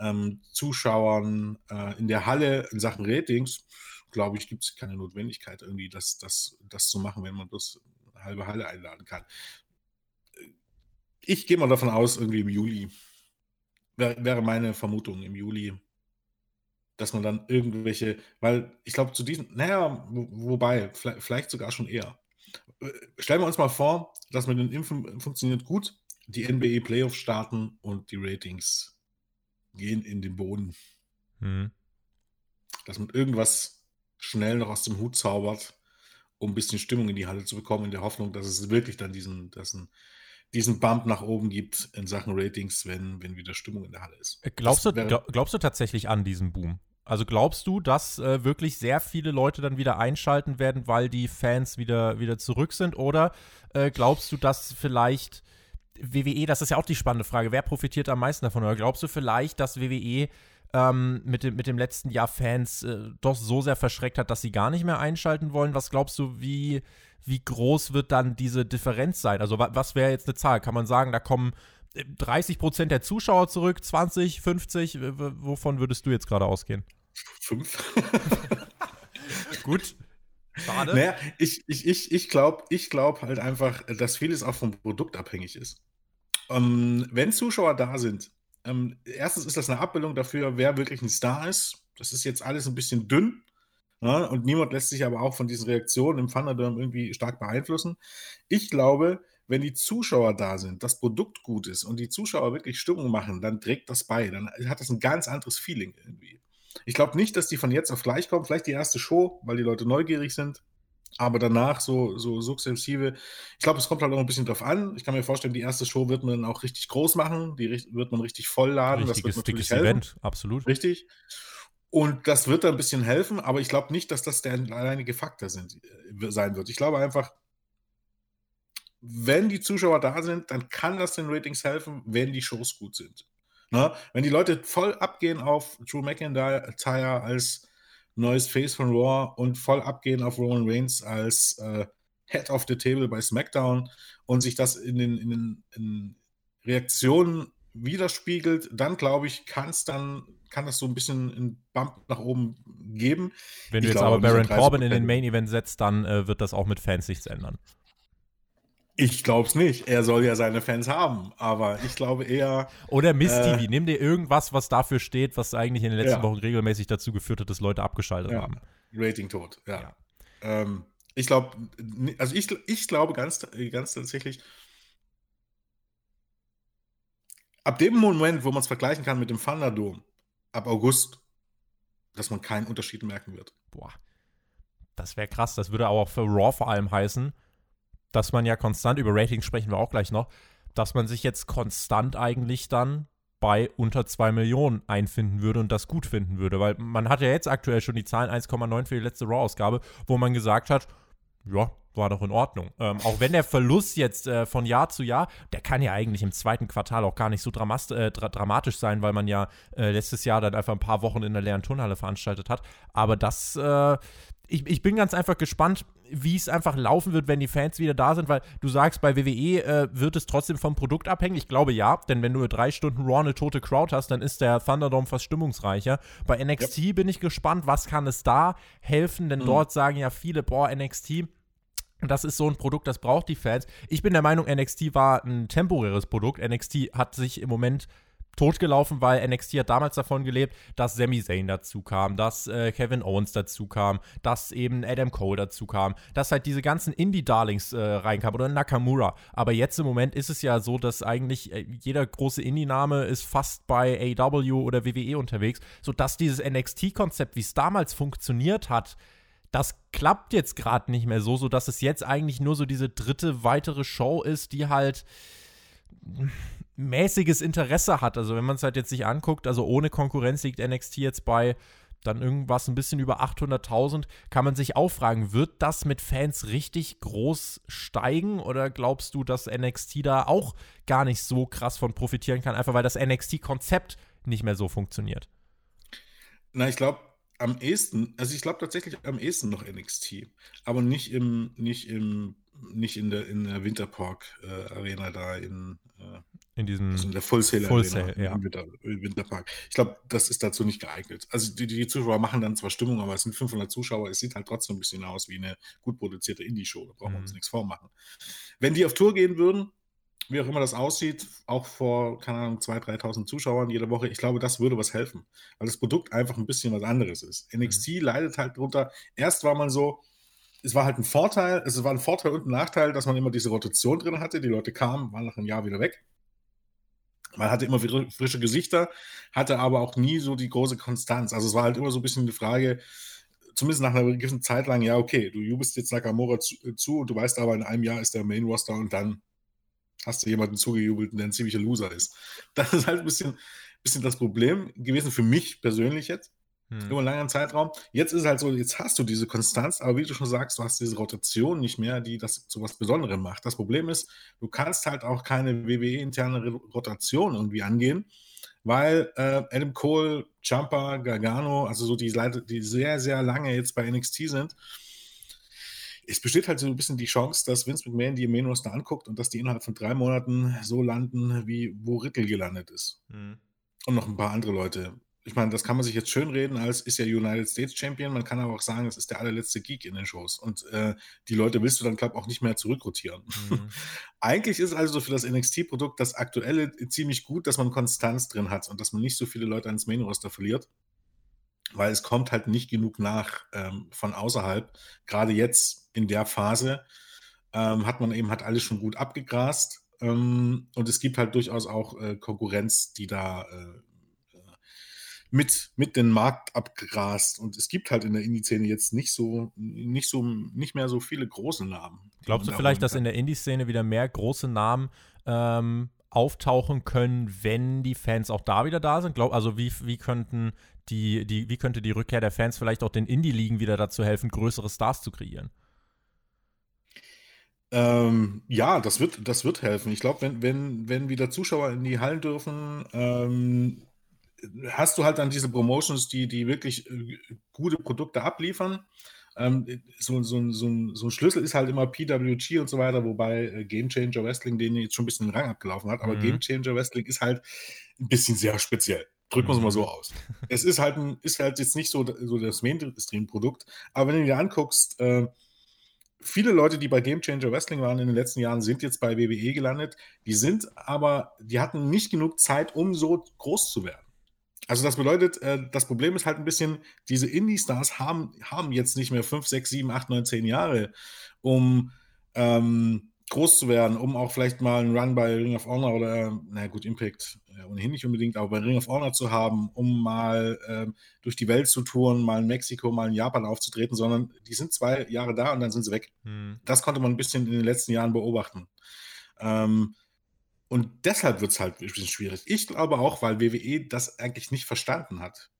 ähm, Zuschauern äh, in der Halle in Sachen Ratings, glaube ich, gibt es keine Notwendigkeit, irgendwie das, das, das zu machen, wenn man das halbe Halle einladen kann. Ich gehe mal davon aus, irgendwie im Juli. Wäre, wäre meine Vermutung im Juli, dass man dann irgendwelche, weil ich glaube, zu diesen, naja, wo, wobei, vielleicht, vielleicht sogar schon eher. Äh, stellen wir uns mal vor, dass mit den Impfen funktioniert gut, die NBA Playoffs starten und die Ratings gehen in den Boden. Mhm. Dass man irgendwas schnell noch aus dem Hut zaubert, um ein bisschen Stimmung in die Halle zu bekommen, in der Hoffnung, dass es wirklich dann diesen, diesen, diesen Bump nach oben gibt in Sachen Ratings, wenn, wenn wieder Stimmung in der Halle ist. Äh, glaubst du, glaubst du tatsächlich an diesen Boom? Also glaubst du, dass äh, wirklich sehr viele Leute dann wieder einschalten werden, weil die Fans wieder, wieder zurück sind? Oder äh, glaubst du, dass vielleicht WWE, das ist ja auch die spannende Frage, wer profitiert am meisten davon? Oder glaubst du vielleicht, dass WWE ähm, mit, dem, mit dem letzten Jahr Fans äh, doch so sehr verschreckt hat, dass sie gar nicht mehr einschalten wollen. Was glaubst du, wie, wie groß wird dann diese Differenz sein? Also wa was wäre jetzt eine Zahl? Kann man sagen, da kommen 30 äh, Prozent der Zuschauer zurück, 20, 50? Wovon würdest du jetzt gerade ausgehen? Fünf. (laughs) Gut. Schade. Naja, ich, ich, ich, ich glaube ich glaub halt einfach, dass vieles auch vom Produkt abhängig ist. Ähm, wenn Zuschauer da sind, ähm, erstens ist das eine Abbildung dafür, wer wirklich ein Star ist. Das ist jetzt alles ein bisschen dünn. Ne? und niemand lässt sich aber auch von diesen Reaktionen im Thunderdome irgendwie stark beeinflussen. Ich glaube, wenn die Zuschauer da sind, das Produkt gut ist und die Zuschauer wirklich Stimmung machen, dann trägt das bei. Dann hat das ein ganz anderes Feeling irgendwie. Ich glaube nicht, dass die von jetzt auf gleich kommen. Vielleicht die erste Show, weil die Leute neugierig sind. Aber danach so, so sukzessive. Ich glaube, es kommt halt auch ein bisschen drauf an. Ich kann mir vorstellen, die erste Show wird man auch richtig groß machen. Die wird man richtig voll laden. Richtiges, das wird natürlich helfen. Event, absolut. Richtig. Und das wird da ein bisschen helfen, aber ich glaube nicht, dass das der alleinige Faktor sind, äh, sein wird. Ich glaube einfach, wenn die Zuschauer da sind, dann kann das den Ratings helfen, wenn die Shows gut sind. Na, ne? wenn die Leute voll abgehen auf Drew McIntyre als neues Face von Raw und voll abgehen auf Roman Reigns als äh, Head of the Table bei SmackDown und sich das in den, in den in Reaktionen widerspiegelt, dann glaube ich, kann es dann kann das so ein bisschen einen Bump nach oben geben. Wenn du ich jetzt glaube, aber Baron Corbin in den Main Event setzt, dann äh, wird das auch mit Fans nichts ändern. Ich glaube es nicht. Er soll ja seine Fans haben, aber ich glaube eher. Oder Miss äh, TV. Nimm dir irgendwas, was dafür steht, was eigentlich in den letzten ja. Wochen regelmäßig dazu geführt hat, dass Leute abgeschaltet ja. haben. Rating tot, ja. ja. Ähm, ich glaube, also ich, ich glaube ganz, ganz tatsächlich, ab dem Moment, wo man es vergleichen kann mit dem Thunderdome, ab August, dass man keinen Unterschied merken wird. Boah. Das wäre krass. Das würde auch für Raw vor allem heißen, dass man ja konstant, über Ratings sprechen wir auch gleich noch, dass man sich jetzt konstant eigentlich dann bei unter 2 Millionen einfinden würde und das gut finden würde. Weil man hat ja jetzt aktuell schon die Zahlen 1,9 für die letzte Raw-Ausgabe, wo man gesagt hat, ja, war doch in Ordnung. Ähm, auch wenn der Verlust jetzt äh, von Jahr zu Jahr, der kann ja eigentlich im zweiten Quartal auch gar nicht so äh, dra dramatisch sein, weil man ja äh, letztes Jahr dann einfach ein paar Wochen in der leeren Turnhalle veranstaltet hat. Aber das, äh, ich, ich bin ganz einfach gespannt, wie es einfach laufen wird, wenn die Fans wieder da sind, weil du sagst, bei WWE äh, wird es trotzdem vom Produkt abhängen. Ich glaube ja, denn wenn du drei Stunden Raw eine tote Crowd hast, dann ist der Thunderdome fast stimmungsreicher. Bei NXT yep. bin ich gespannt, was kann es da helfen, denn mhm. dort sagen ja viele, boah, NXT das ist so ein Produkt, das braucht die Fans. Ich bin der Meinung, NXT war ein temporäres Produkt. NXT hat sich im Moment totgelaufen, weil NXT hat damals davon gelebt, dass Sami Zayn dazu kam, dass äh, Kevin Owens dazu kam, dass eben Adam Cole dazu kam, dass halt diese ganzen Indie-Darlings äh, reinkamen oder Nakamura. Aber jetzt im Moment ist es ja so, dass eigentlich äh, jeder große Indie-Name ist fast bei AW oder WWE unterwegs, sodass dieses NXT-Konzept, wie es damals funktioniert hat, das klappt jetzt gerade nicht mehr so, sodass es jetzt eigentlich nur so diese dritte weitere Show ist, die halt mäßiges Interesse hat. Also wenn man es halt jetzt sich anguckt, also ohne Konkurrenz liegt NXT jetzt bei dann irgendwas ein bisschen über 800.000, kann man sich auch fragen, wird das mit Fans richtig groß steigen oder glaubst du, dass NXT da auch gar nicht so krass von profitieren kann, einfach weil das NXT-Konzept nicht mehr so funktioniert? Na, ich glaube, am ehesten, also ich glaube tatsächlich am ehesten noch NXT, aber nicht im, nicht im, nicht in der, in der Winterpark äh, da in, äh, in diesem also in der Full Sail Full Arena ja. im, Winter, Winterpark. Ich glaube, das ist dazu nicht geeignet. Also die, die Zuschauer machen dann zwar Stimmung, aber es sind 500 Zuschauer. Es sieht halt trotzdem ein bisschen aus wie eine gut produzierte Indie-Show. Da brauchen wir uns mhm. nichts vormachen. Wenn die auf Tour gehen würden, wie auch immer das aussieht, auch vor, keine Ahnung, 2.000, 3.000 Zuschauern jede Woche, ich glaube, das würde was helfen, weil das Produkt einfach ein bisschen was anderes ist. NXT mhm. leidet halt drunter. Erst war man so, es war halt ein Vorteil, es war ein Vorteil und ein Nachteil, dass man immer diese Rotation drin hatte. Die Leute kamen, waren nach einem Jahr wieder weg. Man hatte immer frische Gesichter, hatte aber auch nie so die große Konstanz. Also es war halt immer so ein bisschen die Frage, zumindest nach einer gewissen Zeit lang, ja, okay, du jubelst jetzt Nakamura zu, zu und du weißt aber, in einem Jahr ist der Main Roster und dann hast du jemanden zugejubelt, der ein ziemlicher Loser ist. Das ist halt ein bisschen, bisschen das Problem gewesen für mich persönlich jetzt. Hm. Über einen langen Zeitraum. Jetzt ist es halt so, jetzt hast du diese Konstanz, aber wie du schon sagst, du hast diese Rotation nicht mehr, die das zu was Besonderem macht. Das Problem ist, du kannst halt auch keine WWE-interne Rotation irgendwie angehen, weil äh, Adam Cole, Jumper, Gargano, also so die Leute, die sehr, sehr lange jetzt bei NXT sind, es besteht halt so ein bisschen die Chance, dass Vince McMahon die Main Roster anguckt und dass die innerhalb von drei Monaten so landen, wie wo Riddle gelandet ist. Mhm. Und noch ein paar andere Leute. Ich meine, das kann man sich jetzt schön reden, als ist ja United States Champion. Man kann aber auch sagen, das ist der allerletzte Geek in den Shows. Und äh, die Leute willst du dann, glaube ich, auch nicht mehr zurückrotieren. Mhm. (laughs) Eigentlich ist also für das NXT-Produkt das aktuelle ziemlich gut, dass man Konstanz drin hat und dass man nicht so viele Leute ans Main Roster verliert weil es kommt halt nicht genug nach ähm, von außerhalb. Gerade jetzt in der Phase ähm, hat man eben hat alles schon gut abgegrast ähm, und es gibt halt durchaus auch äh, Konkurrenz, die da äh, mit, mit den Markt abgrast. Und es gibt halt in der Indie-Szene jetzt nicht so, nicht so, nicht mehr so viele große Namen. Glaubst du vielleicht, dass in der Indie-Szene wieder mehr große Namen ähm, auftauchen können, wenn die Fans auch da wieder da sind? Glaub, also wie, wie könnten die, die, wie könnte die Rückkehr der Fans vielleicht auch den Indie-Ligen wieder dazu helfen, größere Stars zu kreieren? Ähm, ja, das wird, das wird helfen. Ich glaube, wenn, wenn, wenn wieder Zuschauer in die Hallen dürfen, ähm, hast du halt dann diese Promotions, die, die wirklich äh, gute Produkte abliefern. Ähm, so, so, so, so, ein Schlüssel ist halt immer PWG und so weiter, wobei äh, Game Changer Wrestling den jetzt schon ein bisschen den Rang abgelaufen hat. Aber mhm. Game Changer Wrestling ist halt ein bisschen sehr speziell. Drücken wir es mal so mhm. aus. es ist halt, ein, ist halt jetzt nicht so, so das Mainstream-Produkt, aber wenn du dir anguckst, äh, viele Leute, die bei Game Changer Wrestling waren in den letzten Jahren, sind jetzt bei WWE gelandet. Die sind aber, die hatten nicht genug Zeit, um so groß zu werden. Also das bedeutet, äh, das Problem ist halt ein bisschen, diese Indie-Stars haben, haben jetzt nicht mehr 5, 6, 7, 8, 9, 10 Jahre, um ähm, groß zu werden, um auch vielleicht mal einen Run bei Ring of Honor oder, na gut, Impact ja, ohnehin nicht unbedingt, aber bei Ring of Honor zu haben, um mal ähm, durch die Welt zu touren, mal in Mexiko, mal in Japan aufzutreten, sondern die sind zwei Jahre da und dann sind sie weg. Hm. Das konnte man ein bisschen in den letzten Jahren beobachten. Ähm, und deshalb wird es halt ein bisschen schwierig. Ich glaube auch, weil WWE das eigentlich nicht verstanden hat.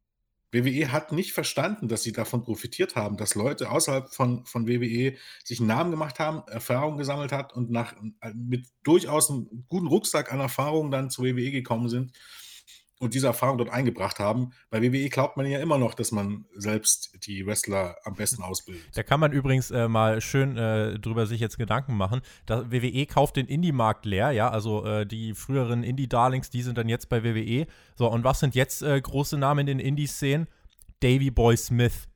WWE hat nicht verstanden, dass sie davon profitiert haben, dass Leute außerhalb von, von WWE sich einen Namen gemacht haben, Erfahrungen gesammelt hat und nach, mit durchaus einem guten Rucksack an Erfahrungen dann zu WWE gekommen sind und diese Erfahrung dort eingebracht haben. Bei WWE glaubt man ja immer noch, dass man selbst die Wrestler am besten ausbildet. Da kann man übrigens äh, mal schön äh, drüber sich jetzt Gedanken machen. Da, WWE kauft den Indie-Markt leer, ja, also äh, die früheren Indie-Darlings, die sind dann jetzt bei WWE. So, und was sind jetzt äh, große Namen in den Indie-Szenen? Davy Boy Smith,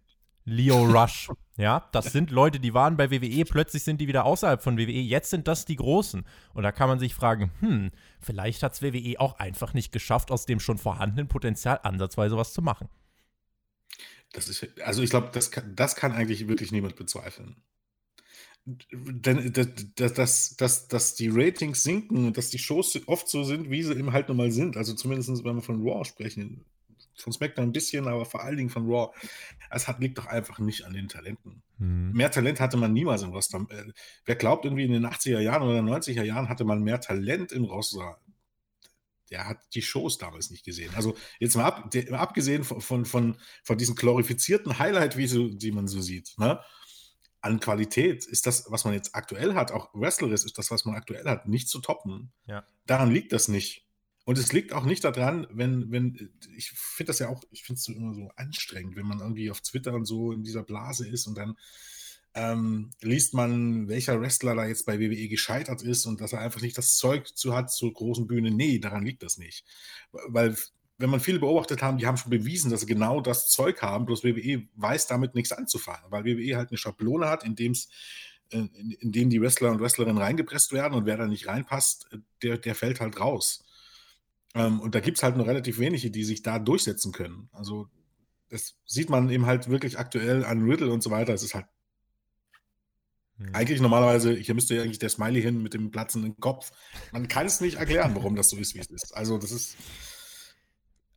Leo Rush. (laughs) Ja, das sind Leute, die waren bei WWE, plötzlich sind die wieder außerhalb von WWE, jetzt sind das die Großen. Und da kann man sich fragen, hm, vielleicht hat es WWE auch einfach nicht geschafft, aus dem schon vorhandenen Potenzial ansatzweise was zu machen. Das ist, also ich glaube, das kann, das kann eigentlich wirklich niemand bezweifeln. Denn dass, dass, dass, dass die Ratings sinken und dass die Shows oft so sind, wie sie eben halt nun mal sind, also zumindest wenn wir von Raw sprechen, von SmackDown ein bisschen, aber vor allen Dingen von Raw. Es hat, liegt doch einfach nicht an den Talenten. Mhm. Mehr Talent hatte man niemals im Roster. Äh, wer glaubt, irgendwie in den 80er Jahren oder 90er Jahren hatte man mehr Talent im Roster? Der hat die Shows damals nicht gesehen. Also jetzt mal ab, der, abgesehen von, von, von, von diesen glorifizierten Highlight-Videos, die man so sieht, ne? an Qualität ist das, was man jetzt aktuell hat, auch Wrestlerisch ist das, was man aktuell hat, nicht zu toppen. Ja. Daran liegt das nicht. Und es liegt auch nicht daran, wenn, wenn, ich finde das ja auch, ich finde es so immer so anstrengend, wenn man irgendwie auf Twitter und so in dieser Blase ist und dann ähm, liest man, welcher Wrestler da jetzt bei WWE gescheitert ist und dass er einfach nicht das Zeug zu hat zur großen Bühne. Nee, daran liegt das nicht. Weil, wenn man viele beobachtet haben, die haben schon bewiesen, dass sie genau das Zeug haben, bloß WWE weiß damit nichts anzufangen, weil WWE halt eine Schablone hat, in dem es äh, in, in dem die Wrestler und Wrestlerinnen reingepresst werden und wer da nicht reinpasst, der, der fällt halt raus. Ähm, und da gibt es halt nur relativ wenige, die sich da durchsetzen können. Also das sieht man eben halt wirklich aktuell an Riddle und so weiter. Es ist halt hm. eigentlich normalerweise, hier müsste ja eigentlich der Smiley hin mit dem platzenden Kopf. Man kann es nicht erklären, warum das so ist, wie es ist. Also das ist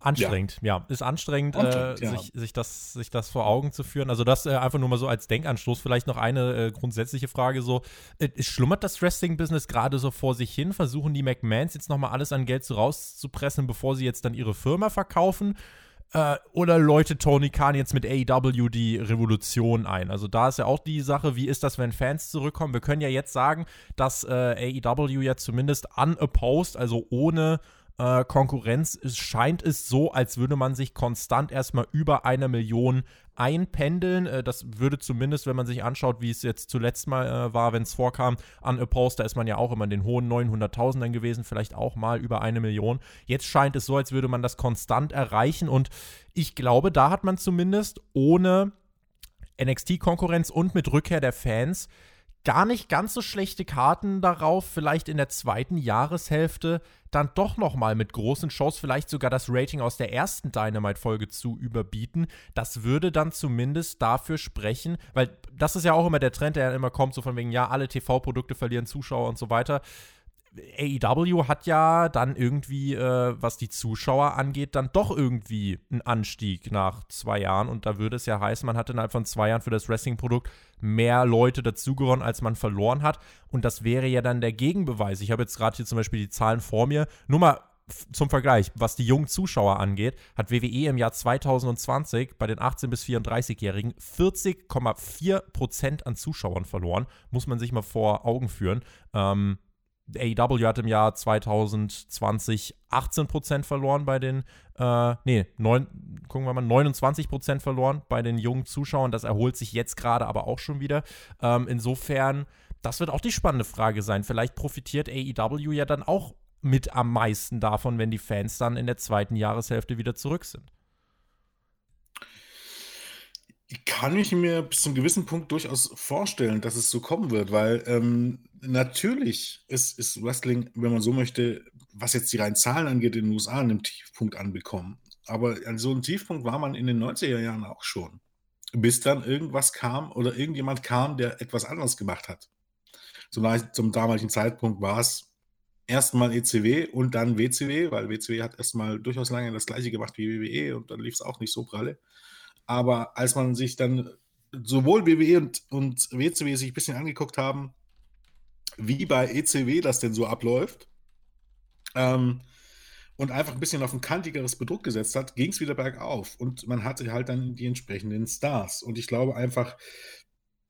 Anstrengend, ja. ja. Ist anstrengend, äh, ja. sich, sich, das, sich das vor Augen zu führen. Also das äh, einfach nur mal so als Denkanstoß. Vielleicht noch eine äh, grundsätzliche Frage so. Äh, schlummert das Wrestling-Business gerade so vor sich hin? Versuchen die McMahons jetzt nochmal alles an Geld so rauszupressen, bevor sie jetzt dann ihre Firma verkaufen? Äh, oder läutet Tony Khan jetzt mit AEW die Revolution ein? Also da ist ja auch die Sache, wie ist das, wenn Fans zurückkommen? Wir können ja jetzt sagen, dass äh, AEW ja zumindest unopposed, also ohne äh, Konkurrenz es scheint es so, als würde man sich konstant erstmal über eine Million einpendeln. Äh, das würde zumindest, wenn man sich anschaut, wie es jetzt zuletzt mal äh, war, wenn es vorkam, an Post, da ist man ja auch immer in den hohen 900.000ern gewesen, vielleicht auch mal über eine Million. Jetzt scheint es so, als würde man das konstant erreichen und ich glaube, da hat man zumindest ohne NXT-Konkurrenz und mit Rückkehr der Fans gar nicht ganz so schlechte Karten darauf, vielleicht in der zweiten Jahreshälfte dann doch noch mal mit großen Shows vielleicht sogar das Rating aus der ersten Dynamite-Folge zu überbieten. Das würde dann zumindest dafür sprechen, weil das ist ja auch immer der Trend, der immer kommt, so von wegen, ja, alle TV-Produkte verlieren Zuschauer und so weiter AEW hat ja dann irgendwie, äh, was die Zuschauer angeht, dann doch irgendwie einen Anstieg nach zwei Jahren. Und da würde es ja heißen, man hat innerhalb von zwei Jahren für das Wrestling-Produkt mehr Leute dazugewonnen, als man verloren hat. Und das wäre ja dann der Gegenbeweis. Ich habe jetzt gerade hier zum Beispiel die Zahlen vor mir. Nur mal zum Vergleich, was die jungen Zuschauer angeht, hat WWE im Jahr 2020 bei den 18- bis 34-Jährigen 40,4% an Zuschauern verloren. Muss man sich mal vor Augen führen. Ähm, AEW hat im Jahr 2020 18% verloren bei den, äh, nee, neun, gucken wir mal, 29% verloren bei den jungen Zuschauern. Das erholt sich jetzt gerade aber auch schon wieder. Ähm, insofern, das wird auch die spannende Frage sein. Vielleicht profitiert AEW ja dann auch mit am meisten davon, wenn die Fans dann in der zweiten Jahreshälfte wieder zurück sind. Kann ich mir bis zu einem gewissen Punkt durchaus vorstellen, dass es so kommen wird, weil ähm, natürlich ist, ist Wrestling, wenn man so möchte, was jetzt die reinen Zahlen angeht, in den USA an einem Tiefpunkt anbekommen. Aber an so einem Tiefpunkt war man in den 90er Jahren auch schon. Bis dann irgendwas kam oder irgendjemand kam, der etwas anderes gemacht hat. Zum, zum damaligen Zeitpunkt war es erstmal ECW und dann WCW, weil WCW hat erstmal durchaus lange das gleiche gemacht wie WWE und dann lief es auch nicht so pralle. Aber als man sich dann sowohl WWE und, und WCW sich ein bisschen angeguckt haben, wie bei ECW das denn so abläuft, ähm, und einfach ein bisschen auf ein kantigeres Produkt gesetzt hat, ging es wieder bergauf. Und man hatte halt dann die entsprechenden Stars. Und ich glaube einfach,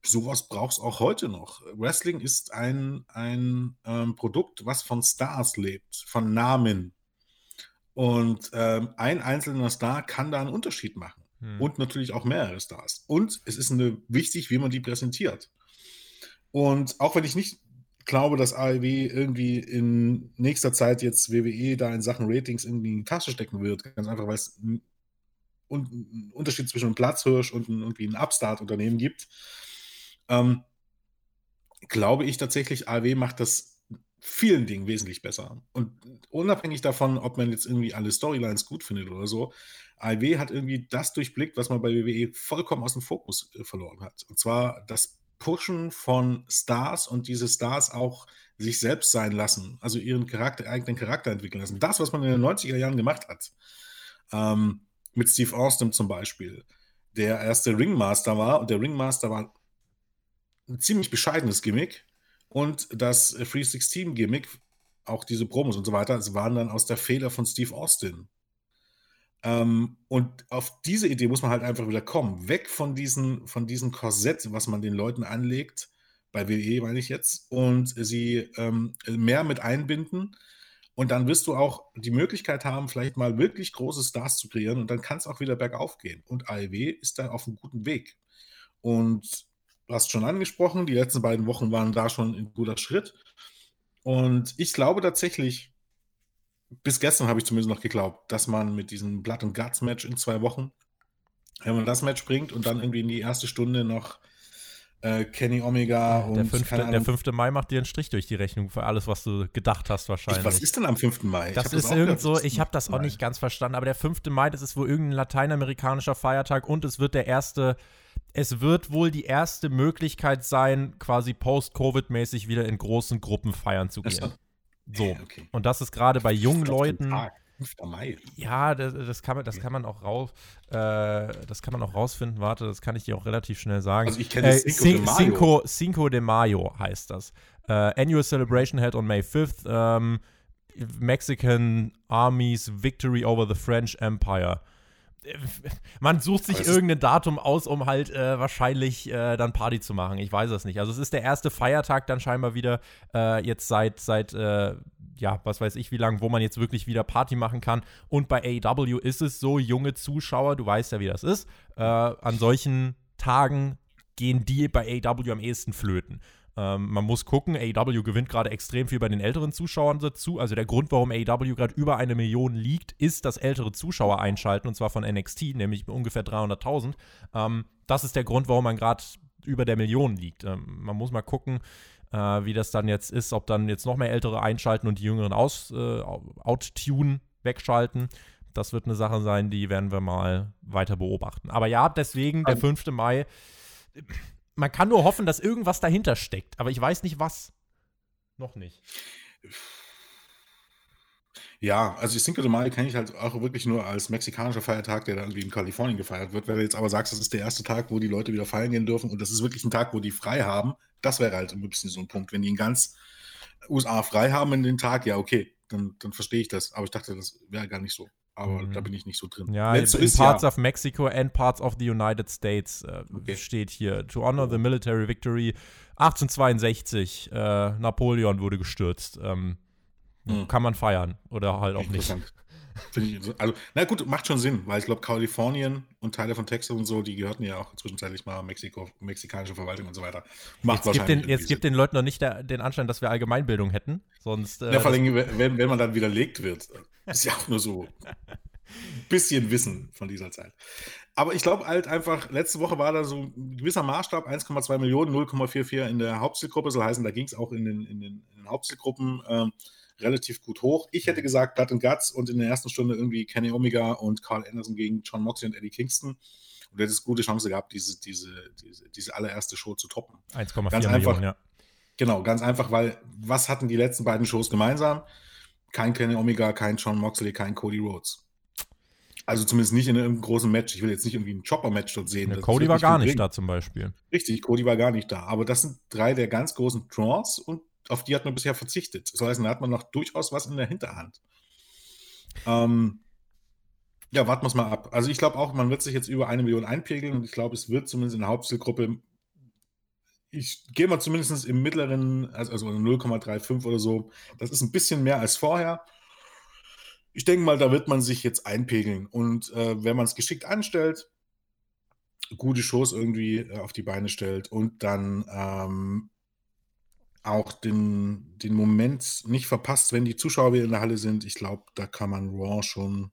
sowas braucht es auch heute noch. Wrestling ist ein, ein ähm, Produkt, was von Stars lebt, von Namen. Und ähm, ein einzelner Star kann da einen Unterschied machen. Hm. Und natürlich auch mehrere Stars. Und es ist eine, wichtig, wie man die präsentiert. Und auch wenn ich nicht glaube, dass AEW irgendwie in nächster Zeit jetzt WWE da in Sachen Ratings irgendwie in die Tasche stecken wird, ganz einfach, weil es einen Unterschied zwischen einem Platzhirsch und irgendwie ein Upstart-Unternehmen gibt, ähm, glaube ich tatsächlich, AEW macht das vielen Dingen wesentlich besser. Und unabhängig davon, ob man jetzt irgendwie alle Storylines gut findet oder so, AEW hat irgendwie das durchblickt, was man bei WWE vollkommen aus dem Fokus äh, verloren hat. Und zwar das Pushen von Stars und diese Stars auch sich selbst sein lassen, also ihren Charakter, eigenen Charakter entwickeln lassen. Das, was man in den 90er Jahren gemacht hat, ähm, mit Steve Austin zum Beispiel, der erste Ringmaster war und der Ringmaster war ein ziemlich bescheidenes Gimmick und das 316-Gimmick, auch diese Promos und so weiter, waren dann aus der Fehler von Steve Austin. Ähm, und auf diese Idee muss man halt einfach wieder kommen. Weg von diesem von diesen Korsett, was man den Leuten anlegt, bei WE meine ich jetzt, und sie ähm, mehr mit einbinden. Und dann wirst du auch die Möglichkeit haben, vielleicht mal wirklich große Stars zu kreieren und dann kann es auch wieder bergauf gehen. Und AEW ist da auf einem guten Weg. Und du hast schon angesprochen, die letzten beiden Wochen waren da schon ein guter Schritt. Und ich glaube tatsächlich, bis gestern habe ich zumindest noch geglaubt, dass man mit diesem Blood and Guts Match in zwei Wochen, wenn man das Match bringt und dann irgendwie in die erste Stunde noch äh, Kenny Omega und der 5. der 5. Mai macht dir einen Strich durch die Rechnung für alles, was du gedacht hast wahrscheinlich. Ich, was ist denn am 5. Mai? Das ist das irgend so, ich habe das auch nicht ganz verstanden, aber der 5. Mai, das ist wohl irgendein lateinamerikanischer Feiertag und es wird der erste es wird wohl die erste Möglichkeit sein, quasi post-Covid-mäßig wieder in großen Gruppen feiern zu gehen. So. Okay. Und das ist gerade bei jungen Leuten. Tag. 5. Mai. Ja, das, das, kann man, das kann man auch raus, äh, das kann man auch rausfinden. Warte, das kann ich dir auch relativ schnell sagen. Also ich kenne äh, Cinco, de Mayo. Cinco, Cinco de Mayo heißt das. Äh, Annual Celebration held on May 5th. Ähm, Mexican Army's Victory over the French Empire (laughs) man sucht sich irgendein Datum aus, um halt äh, wahrscheinlich äh, dann Party zu machen. Ich weiß es nicht. Also es ist der erste Feiertag dann scheinbar wieder äh, jetzt seit, seit äh, ja, was weiß ich wie lange, wo man jetzt wirklich wieder Party machen kann. Und bei AEW ist es so, junge Zuschauer, du weißt ja, wie das ist, äh, an solchen Tagen gehen die bei AEW am ehesten flöten. Ähm, man muss gucken, AEW gewinnt gerade extrem viel bei den älteren Zuschauern dazu. Also der Grund, warum AEW gerade über eine Million liegt, ist, dass ältere Zuschauer einschalten und zwar von NXT, nämlich ungefähr 300.000. Ähm, das ist der Grund, warum man gerade über der Million liegt. Ähm, man muss mal gucken, äh, wie das dann jetzt ist, ob dann jetzt noch mehr Ältere einschalten und die Jüngeren aus, äh, outtune, wegschalten. Das wird eine Sache sein, die werden wir mal weiter beobachten. Aber ja, deswegen der 5. Mai man kann nur hoffen, dass irgendwas dahinter steckt, aber ich weiß nicht was. Noch nicht. Ja, also Cinco de Mayo kenne ich halt auch wirklich nur als mexikanischer Feiertag, der da irgendwie in Kalifornien gefeiert wird. Wenn du jetzt aber sagst, das ist der erste Tag, wo die Leute wieder feiern gehen dürfen und das ist wirklich ein Tag, wo die frei haben, das wäre halt ein bisschen so ein Punkt. Wenn die in ganz USA frei haben in den Tag, ja, okay, dann, dann verstehe ich das. Aber ich dachte, das wäre gar nicht so. Aber mhm. da bin ich nicht so drin. Ja, in, so in parts ja. of Mexico and parts of the United States äh, okay. steht hier, to honor the military victory 1862, äh, Napoleon wurde gestürzt. Ähm, mhm. Kann man feiern oder halt auch nicht. Ich, also, na gut, macht schon Sinn, weil ich glaube, Kalifornien und Teile von Texas und so, die gehörten ja auch zwischenzeitlich mal Mexiko, mexikanische Verwaltung und so weiter. Macht jetzt gibt den, jetzt gibt den Leuten noch nicht der, den Anschein, dass wir Allgemeinbildung hätten. Sonst, äh, ja, vor allem, wenn, wenn man dann widerlegt wird. Ist ja auch nur so ein (laughs) bisschen Wissen von dieser Zeit. Aber ich glaube halt einfach, letzte Woche war da so ein gewisser Maßstab, 1,2 Millionen, 0,44 in der Hauptzielgruppe. Soll heißen, da ging es auch in den, in den, in den Hauptzielgruppen. Ähm, relativ gut hoch. Ich hätte gesagt Blood and Guts und in der ersten Stunde irgendwie Kenny Omega und Carl Anderson gegen John Moxley und Eddie Kingston. Und du hättest gute Chance gehabt, diese, diese, diese, diese allererste Show zu toppen. 1,4 Millionen, ja. Genau, ganz einfach, weil was hatten die letzten beiden Shows gemeinsam? Kein Kenny Omega, kein John Moxley, kein Cody Rhodes. Also zumindest nicht in einem großen Match. Ich will jetzt nicht irgendwie ein Chopper-Match dort sehen. Ja, Cody war gar nicht da zum Beispiel. Richtig, Cody war gar nicht da. Aber das sind drei der ganz großen Draws und auf die hat man bisher verzichtet. Das heißt, da hat man noch durchaus was in der Hinterhand. Ähm, ja, warten wir es mal ab. Also ich glaube auch, man wird sich jetzt über eine Million einpegeln und ich glaube, es wird zumindest in der Hauptzielgruppe, ich gehe mal zumindest im mittleren, also, also 0,35 oder so, das ist ein bisschen mehr als vorher. Ich denke mal, da wird man sich jetzt einpegeln. Und äh, wenn man es geschickt anstellt, gute Shows irgendwie äh, auf die Beine stellt und dann ähm, auch den, den Moment nicht verpasst, wenn die Zuschauer wieder in der Halle sind. Ich glaube, da kann man Raw schon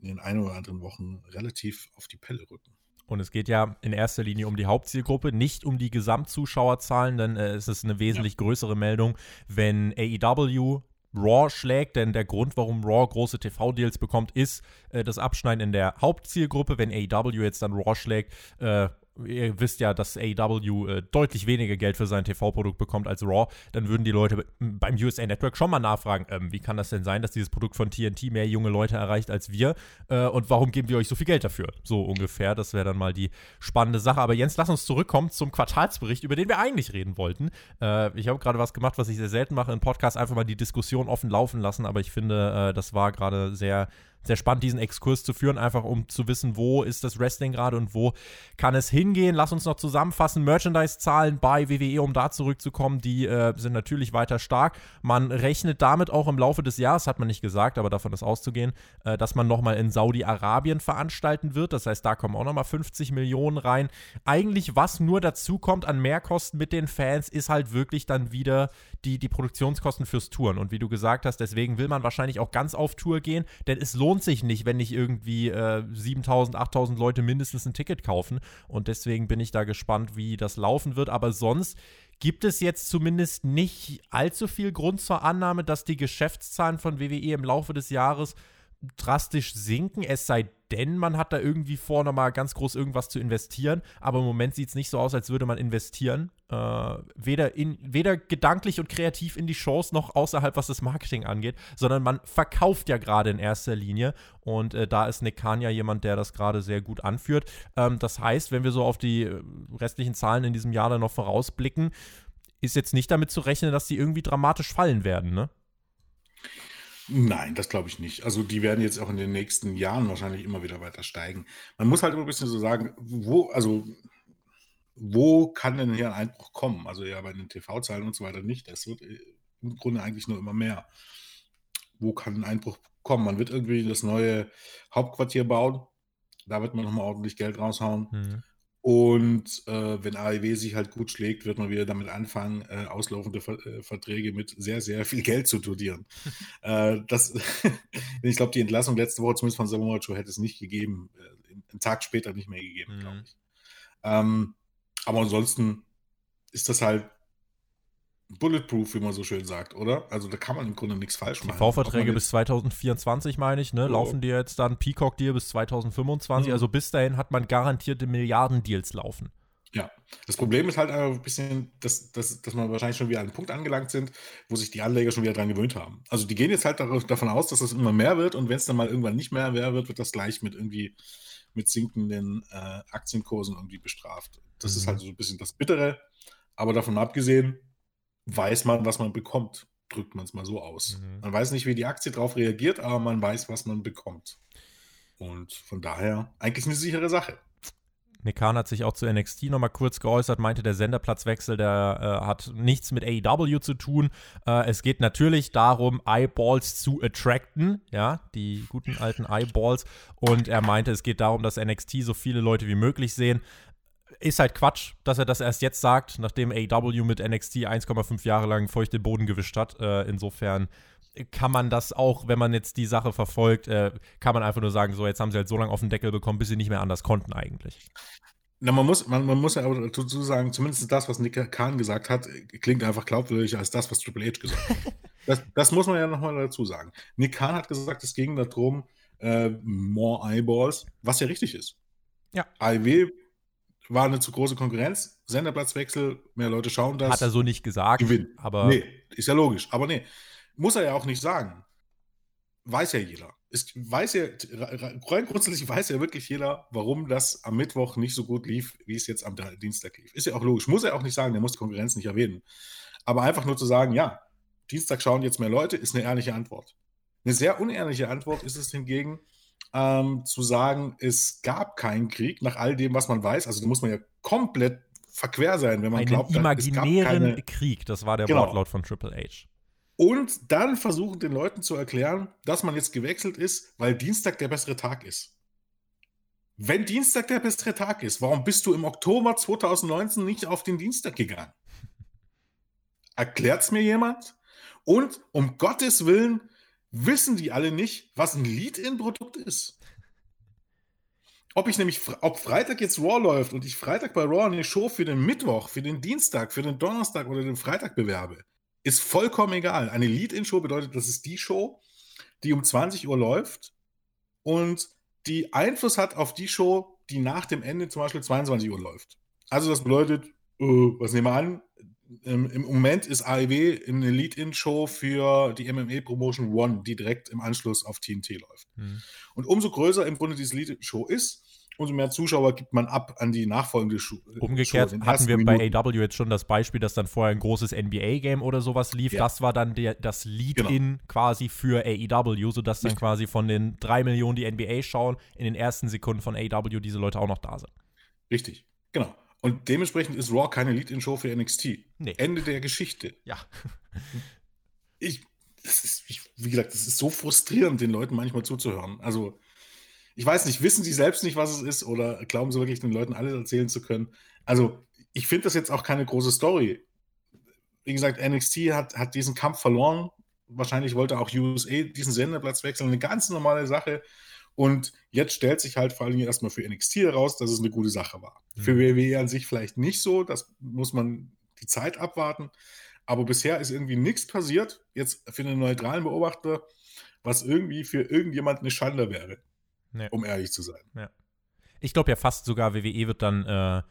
in den ein oder anderen Wochen relativ auf die Pelle rücken. Und es geht ja in erster Linie um die Hauptzielgruppe, nicht um die Gesamtzuschauerzahlen, denn äh, es ist eine wesentlich ja. größere Meldung, wenn AEW Raw schlägt, denn der Grund, warum Raw große TV-Deals bekommt, ist äh, das Abschneiden in der Hauptzielgruppe. Wenn AEW jetzt dann Raw schlägt, äh, ihr wisst ja, dass AEW äh, deutlich weniger Geld für sein TV-Produkt bekommt als Raw, dann würden die Leute beim USA Network schon mal nachfragen, ähm, wie kann das denn sein, dass dieses Produkt von TNT mehr junge Leute erreicht als wir äh, und warum geben wir euch so viel Geld dafür? So ungefähr, das wäre dann mal die spannende Sache. Aber Jens, lass uns zurückkommen zum Quartalsbericht, über den wir eigentlich reden wollten. Äh, ich habe gerade was gemacht, was ich sehr selten mache im Podcast, einfach mal die Diskussion offen laufen lassen, aber ich finde, äh, das war gerade sehr sehr spannend, diesen Exkurs zu führen, einfach um zu wissen, wo ist das Wrestling gerade und wo kann es hingehen. Lass uns noch zusammenfassen. Merchandise-Zahlen bei WWE, um da zurückzukommen, die äh, sind natürlich weiter stark. Man rechnet damit auch im Laufe des Jahres, hat man nicht gesagt, aber davon ist auszugehen, äh, dass man nochmal in Saudi-Arabien veranstalten wird. Das heißt, da kommen auch nochmal 50 Millionen rein. Eigentlich, was nur dazu kommt an Mehrkosten mit den Fans, ist halt wirklich dann wieder die, die Produktionskosten fürs Touren. Und wie du gesagt hast, deswegen will man wahrscheinlich auch ganz auf Tour gehen, denn es lohnt sich nicht, wenn nicht irgendwie äh, 7000, 8000 Leute mindestens ein Ticket kaufen. Und deswegen bin ich da gespannt, wie das laufen wird. Aber sonst gibt es jetzt zumindest nicht allzu viel Grund zur Annahme, dass die Geschäftszahlen von WWE im Laufe des Jahres drastisch sinken, es sei denn, man hat da irgendwie vor, nochmal ganz groß irgendwas zu investieren. Aber im Moment sieht es nicht so aus, als würde man investieren. Äh, weder, in, weder gedanklich und kreativ in die Shows noch außerhalb, was das Marketing angeht, sondern man verkauft ja gerade in erster Linie. Und äh, da ist Nick Khan ja jemand, der das gerade sehr gut anführt. Ähm, das heißt, wenn wir so auf die äh, restlichen Zahlen in diesem Jahr dann noch vorausblicken, ist jetzt nicht damit zu rechnen, dass die irgendwie dramatisch fallen werden, ne? Nein, das glaube ich nicht. Also die werden jetzt auch in den nächsten Jahren wahrscheinlich immer wieder weiter steigen. Man muss halt immer ein bisschen so sagen, wo, also wo kann denn hier ein Einbruch kommen? Also ja, bei den TV-Zahlen und so weiter nicht. Das wird äh, im Grunde eigentlich nur immer mehr. Wo kann ein Einbruch kommen? Man wird irgendwie das neue Hauptquartier bauen. Da wird man nochmal ordentlich Geld raushauen. Mhm. Und äh, wenn AEW sich halt gut schlägt, wird man wieder damit anfangen, äh, auslaufende Ver äh, Verträge mit sehr, sehr viel Geld zu studieren. (laughs) Äh, das, (laughs) ich glaube, die Entlassung letzte Woche, zumindest von Samoa Joe, hätte es nicht gegeben. Äh, einen Tag später nicht mehr gegeben, mhm. glaube ich. Ähm, aber ansonsten ist das halt bulletproof, wie man so schön sagt, oder? Also da kann man im Grunde nichts falsch machen. TV-Verträge bis 2024, meine ich, ne? Oh. Laufen die jetzt dann Peacock-Deal bis 2025. Mhm. Also bis dahin hat man garantierte Milliarden-Deals laufen. Ja, das Problem ist halt einfach ein bisschen, dass, dass, dass man wahrscheinlich schon wieder an einem Punkt angelangt sind, wo sich die Anleger schon wieder dran gewöhnt haben. Also die gehen jetzt halt davon aus, dass das immer mehr wird und wenn es dann mal irgendwann nicht mehr mehr wird, wird das gleich mit irgendwie mit sinkenden äh, Aktienkursen irgendwie bestraft. Das mhm. ist halt so ein bisschen das Bittere. Aber davon abgesehen, weiß man, was man bekommt. Drückt man es mal so aus. Mhm. Man weiß nicht, wie die Aktie darauf reagiert, aber man weiß, was man bekommt. Und von daher eigentlich eine sichere Sache. Nick Khan hat sich auch zu NXT nochmal kurz geäußert, meinte, der Senderplatzwechsel, der äh, hat nichts mit AEW zu tun. Äh, es geht natürlich darum, Eyeballs zu attracten, ja, die guten alten Eyeballs. Und er meinte, es geht darum, dass NXT so viele Leute wie möglich sehen. Ist halt Quatsch, dass er das erst jetzt sagt, nachdem AEW mit NXT 1,5 Jahre lang feucht den Boden gewischt hat. Äh, insofern kann man das auch, wenn man jetzt die Sache verfolgt, äh, kann man einfach nur sagen, so jetzt haben sie halt so lange auf den Deckel bekommen, bis sie nicht mehr anders konnten eigentlich. Na, man muss, man, man muss ja aber dazu sagen, zumindest das, was Nick Khan gesagt hat, klingt einfach glaubwürdiger als das, was Triple H gesagt hat. (laughs) das, das muss man ja nochmal dazu sagen. Nick Khan hat gesagt, es ging darum, äh, more eyeballs, was ja richtig ist. Ja. AIW war eine zu große Konkurrenz, Senderplatzwechsel, mehr Leute schauen das. Hat er so nicht gesagt. Gewinn. Aber nee, ist ja logisch. Aber nee, muss er ja auch nicht sagen. Weiß ja jeder. Ist, weiß ja, rein grundsätzlich weiß ja wirklich jeder, warum das am Mittwoch nicht so gut lief, wie es jetzt am Dienstag lief. Ist ja auch logisch. Muss er auch nicht sagen, der muss die Konkurrenz nicht erwähnen. Aber einfach nur zu sagen, ja, Dienstag schauen jetzt mehr Leute, ist eine ehrliche Antwort. Eine sehr unehrliche Antwort ist es hingegen, ähm, zu sagen, es gab keinen Krieg nach all dem, was man weiß. Also da muss man ja komplett verquer sein, wenn man Einen glaubt, imaginären keine... Krieg, das war der genau. Wortlaut von Triple H. Und dann versuchen den Leuten zu erklären, dass man jetzt gewechselt ist, weil Dienstag der bessere Tag ist. Wenn Dienstag der bessere Tag ist, warum bist du im Oktober 2019 nicht auf den Dienstag gegangen? (laughs) Erklärt es mir jemand? Und um Gottes Willen wissen die alle nicht, was ein Lead-In-Produkt ist. Ob ich nämlich, ob Freitag jetzt Raw läuft und ich Freitag bei Raw eine Show für den Mittwoch, für den Dienstag, für den Donnerstag oder den Freitag bewerbe, ist vollkommen egal. Eine Lead-In-Show bedeutet, das ist die Show, die um 20 Uhr läuft und die Einfluss hat auf die Show, die nach dem Ende zum Beispiel 22 Uhr läuft. Also das bedeutet, uh, was nehmen wir an? Im, Im, Moment ist AEW eine Lead-In-Show für die MMA Promotion One, die direkt im Anschluss auf TNT läuft. Mhm. Und umso größer im Grunde diese Lead-In-Show ist, umso mehr Zuschauer gibt man ab an die nachfolgende Schuhe. Umgekehrt Show, hatten wir Minuten. bei AW jetzt schon das Beispiel, dass dann vorher ein großes NBA-Game oder sowas lief. Ja. Das war dann der, das Lead-In genau. quasi für AEW, sodass dann quasi von den drei Millionen, die NBA schauen, in den ersten Sekunden von AEW diese Leute auch noch da sind. Richtig, genau. Und dementsprechend ist Raw keine Lead-In-Show für NXT. Nee. Ende der Geschichte. Ja. (laughs) ich, ist, ich, wie gesagt, das ist so frustrierend, den Leuten manchmal zuzuhören. Also, ich weiß nicht, wissen sie selbst nicht, was es ist, oder glauben sie wirklich, den Leuten alles erzählen zu können? Also, ich finde das jetzt auch keine große Story. Wie gesagt, NXT hat, hat diesen Kampf verloren. Wahrscheinlich wollte auch USA diesen Senderplatz wechseln. Eine ganz normale Sache. Und jetzt stellt sich halt vor allem erstmal für NXT heraus, dass es eine gute Sache war. Mhm. Für WWE an sich vielleicht nicht so. Das muss man die Zeit abwarten. Aber bisher ist irgendwie nichts passiert, jetzt für einen neutralen Beobachter, was irgendwie für irgendjemand eine Schande wäre. Nee. Um ehrlich zu sein. Ja. Ich glaube ja fast sogar, WWE wird dann äh,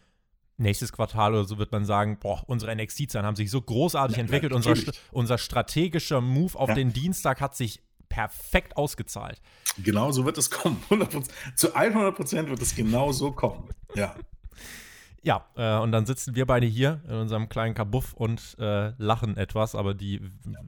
nächstes Quartal oder so wird man sagen, boah, unsere NXT-Zahlen haben sich so großartig ja, entwickelt. Ja, unser, unser strategischer Move auf den Dienstag hat sich perfekt ausgezahlt. Genau so wird es kommen. (laughs) 100%, zu 100 Prozent wird es genau so kommen. Ja. Ja, äh, und dann sitzen wir beide hier in unserem kleinen Kabuff und äh, lachen etwas, aber die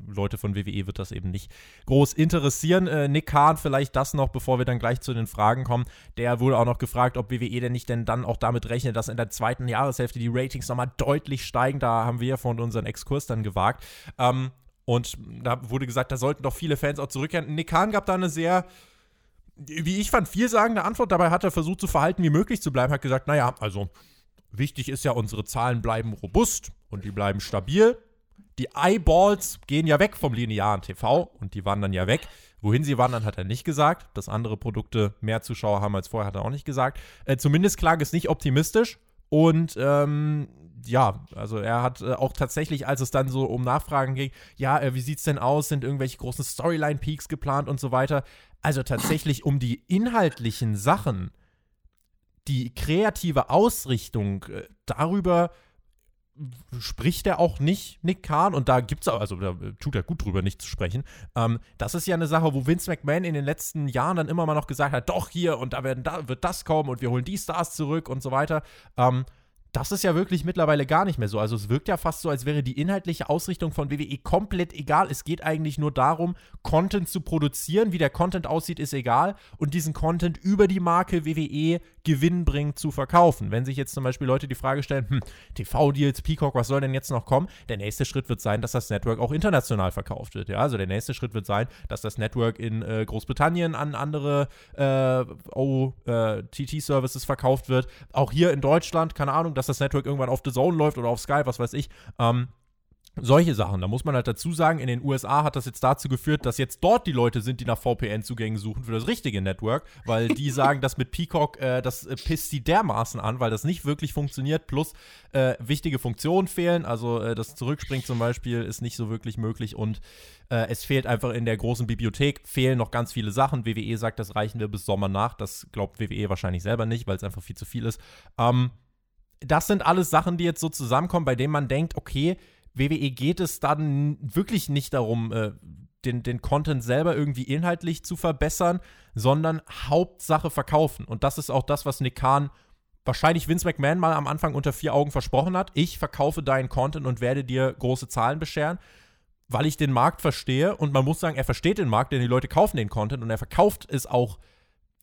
Leute von WWE wird das eben nicht groß interessieren. Äh, Nick Kahn, vielleicht das noch, bevor wir dann gleich zu den Fragen kommen. Der wurde auch noch gefragt, ob WWE denn nicht denn dann auch damit rechnet, dass in der zweiten Jahreshälfte die Ratings nochmal deutlich steigen. Da haben wir ja von unseren Exkurs dann gewagt. Ähm, und da wurde gesagt, da sollten doch viele Fans auch zurückkehren. Nick Kahn gab da eine sehr wie ich fand, vielsagende Antwort. Dabei hat er versucht, so verhalten wie möglich zu bleiben. Hat gesagt, naja, also Wichtig ist ja, unsere Zahlen bleiben robust und die bleiben stabil. Die Eyeballs gehen ja weg vom linearen TV und die wandern ja weg. Wohin sie wandern, hat er nicht gesagt. Dass andere Produkte mehr Zuschauer haben als vorher, hat er auch nicht gesagt. Äh, zumindest klang es nicht optimistisch. Und ähm, ja, also er hat äh, auch tatsächlich, als es dann so um Nachfragen ging, ja, äh, wie sieht's denn aus? Sind irgendwelche großen Storyline-Peaks geplant und so weiter? Also tatsächlich um die inhaltlichen Sachen die kreative Ausrichtung äh, darüber spricht er auch nicht, Nick Kahn, und da gibt es also da tut er gut drüber, nicht zu sprechen. Ähm, das ist ja eine Sache, wo Vince McMahon in den letzten Jahren dann immer mal noch gesagt hat, doch hier und da, werden, da wird das kommen und wir holen die Stars zurück und so weiter. Ähm, das ist ja wirklich mittlerweile gar nicht mehr so. Also es wirkt ja fast so, als wäre die inhaltliche Ausrichtung von WWE komplett egal. Es geht eigentlich nur darum, Content zu produzieren. Wie der Content aussieht, ist egal. Und diesen Content über die Marke WWE gewinnbringend zu verkaufen. Wenn sich jetzt zum Beispiel Leute die Frage stellen, hm, TV-Deals, Peacock, was soll denn jetzt noch kommen? Der nächste Schritt wird sein, dass das Network auch international verkauft wird. Ja, also der nächste Schritt wird sein, dass das Network in äh, Großbritannien an andere äh, OTT-Services verkauft wird. Auch hier in Deutschland, keine Ahnung, dass das Network irgendwann auf The Zone läuft oder auf Sky, was weiß ich. Ähm, solche Sachen. Da muss man halt dazu sagen, in den USA hat das jetzt dazu geführt, dass jetzt dort die Leute sind, die nach VPN-Zugängen suchen für das richtige Network, weil die (laughs) sagen, dass mit Peacock, äh, das äh, pisst sie dermaßen an, weil das nicht wirklich funktioniert, plus äh, wichtige Funktionen fehlen. Also äh, das Zurückspringen zum Beispiel ist nicht so wirklich möglich und äh, es fehlt einfach in der großen Bibliothek, fehlen noch ganz viele Sachen. WWE sagt, das reichen wir bis Sommer nach. Das glaubt WWE wahrscheinlich selber nicht, weil es einfach viel zu viel ist. Ähm, das sind alles Sachen, die jetzt so zusammenkommen, bei denen man denkt, okay, WWE geht es dann wirklich nicht darum, äh, den, den Content selber irgendwie inhaltlich zu verbessern, sondern Hauptsache verkaufen. Und das ist auch das, was Nick Khan wahrscheinlich Vince McMahon mal am Anfang unter vier Augen versprochen hat. Ich verkaufe deinen Content und werde dir große Zahlen bescheren, weil ich den Markt verstehe. Und man muss sagen, er versteht den Markt, denn die Leute kaufen den Content und er verkauft es auch,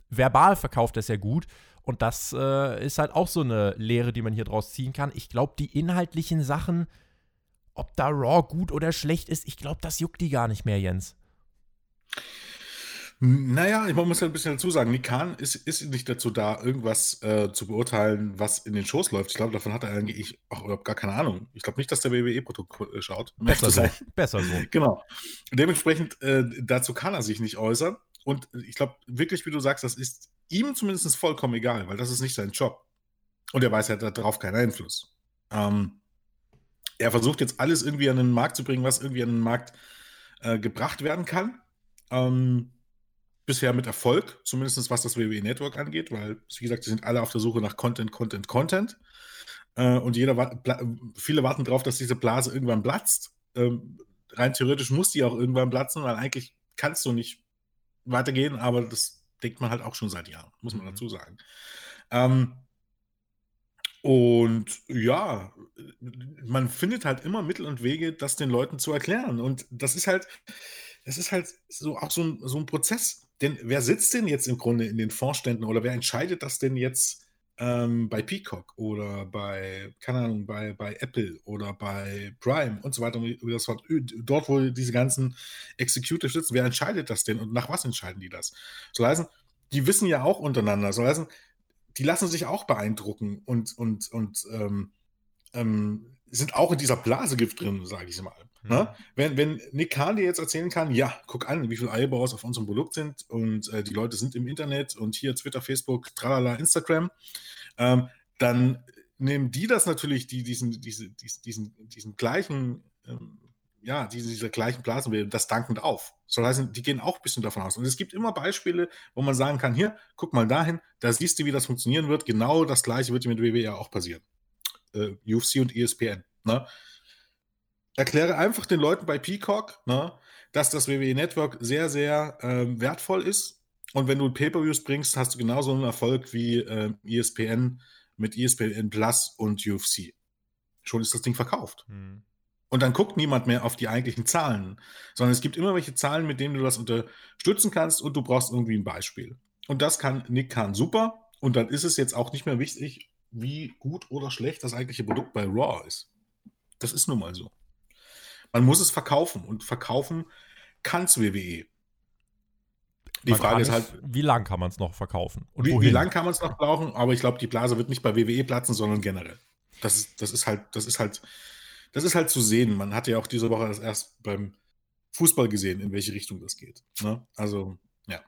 verbal verkauft es ja gut. Und das äh, ist halt auch so eine Lehre, die man hier draus ziehen kann. Ich glaube, die inhaltlichen Sachen ob da Raw gut oder schlecht ist, ich glaube, das juckt die gar nicht mehr, Jens. Naja, ich muss ja ein bisschen dazu sagen, Nikan ist, ist nicht dazu da, irgendwas äh, zu beurteilen, was in den Shows läuft. Ich glaube, davon hat er eigentlich auch überhaupt gar keine Ahnung. Ich glaube nicht, dass der WWE-Produkt äh, schaut. Besser so. Besser (laughs) so. Genau. Dementsprechend, äh, dazu kann er sich nicht äußern. Und ich glaube wirklich, wie du sagst, das ist ihm zumindest vollkommen egal, weil das ist nicht sein Job. Und er weiß, er hat darauf keinen Einfluss. Ähm, er versucht jetzt alles irgendwie an den Markt zu bringen, was irgendwie an den Markt äh, gebracht werden kann. Ähm, bisher mit Erfolg, zumindest was das WWE Network angeht, weil, wie gesagt, sie sind alle auf der Suche nach Content, Content, Content. Äh, und jeder, viele warten darauf, dass diese Blase irgendwann platzt. Ähm, rein theoretisch muss die auch irgendwann platzen, weil eigentlich kannst du nicht weitergehen, aber das denkt man halt auch schon seit Jahren, muss man mhm. dazu sagen. Ähm, und ja, man findet halt immer Mittel und Wege, das den Leuten zu erklären. Und das ist halt, das ist halt so auch so ein, so ein Prozess. Denn wer sitzt denn jetzt im Grunde in den Vorständen oder wer entscheidet das denn jetzt ähm, bei Peacock oder bei, keine Ahnung, bei, bei Apple oder bei Prime und so weiter und das fort, dort, wo diese ganzen Executives sitzen, wer entscheidet das denn und nach was entscheiden die das? So heißen, die wissen ja auch untereinander. So heißen, die lassen sich auch beeindrucken und, und, und ähm, ähm, sind auch in dieser Blasegift drin, sage ich mal. Mhm. Ne? Wenn, wenn Nick Kahn dir jetzt erzählen kann, ja, guck an, wie viele Eyeballs auf unserem Produkt sind und äh, die Leute sind im Internet und hier Twitter, Facebook, tralala, Instagram, ähm, dann nehmen die das natürlich, die, diesen, diese, diesen, diesen, diesen gleichen ähm, ja, diese, diese gleichen Blasenbilder, das dankend auf. Soll heißen, die gehen auch ein bisschen davon aus. Und es gibt immer Beispiele, wo man sagen kann, hier, guck mal dahin, da siehst du, wie das funktionieren wird. Genau das gleiche wird mit WWE ja auch passieren. Äh, UFC und ESPN. Ne? Erkläre einfach den Leuten bei Peacock, ne, dass das WWE Network sehr, sehr ähm, wertvoll ist. Und wenn du Pay-Per-Views bringst, hast du genauso einen Erfolg wie äh, ESPN mit ESPN Plus und UFC. Schon ist das Ding verkauft. Hm. Und dann guckt niemand mehr auf die eigentlichen Zahlen, sondern es gibt immer welche Zahlen, mit denen du das unterstützen kannst und du brauchst irgendwie ein Beispiel. Und das kann Nick Kahn super. Und dann ist es jetzt auch nicht mehr wichtig, wie gut oder schlecht das eigentliche Produkt bei Raw ist. Das ist nun mal so. Man muss es verkaufen und verkaufen kann es WWE. Die man Frage ist halt, wie lang kann man es noch verkaufen? Und wie, wie lang kann man es noch brauchen? Aber ich glaube, die Blase wird nicht bei WWE platzen, sondern generell. Das ist, das ist halt, das ist halt das ist halt zu sehen. Man hat ja auch diese Woche das erst beim Fußball gesehen, in welche Richtung das geht. Ne? Also, ja.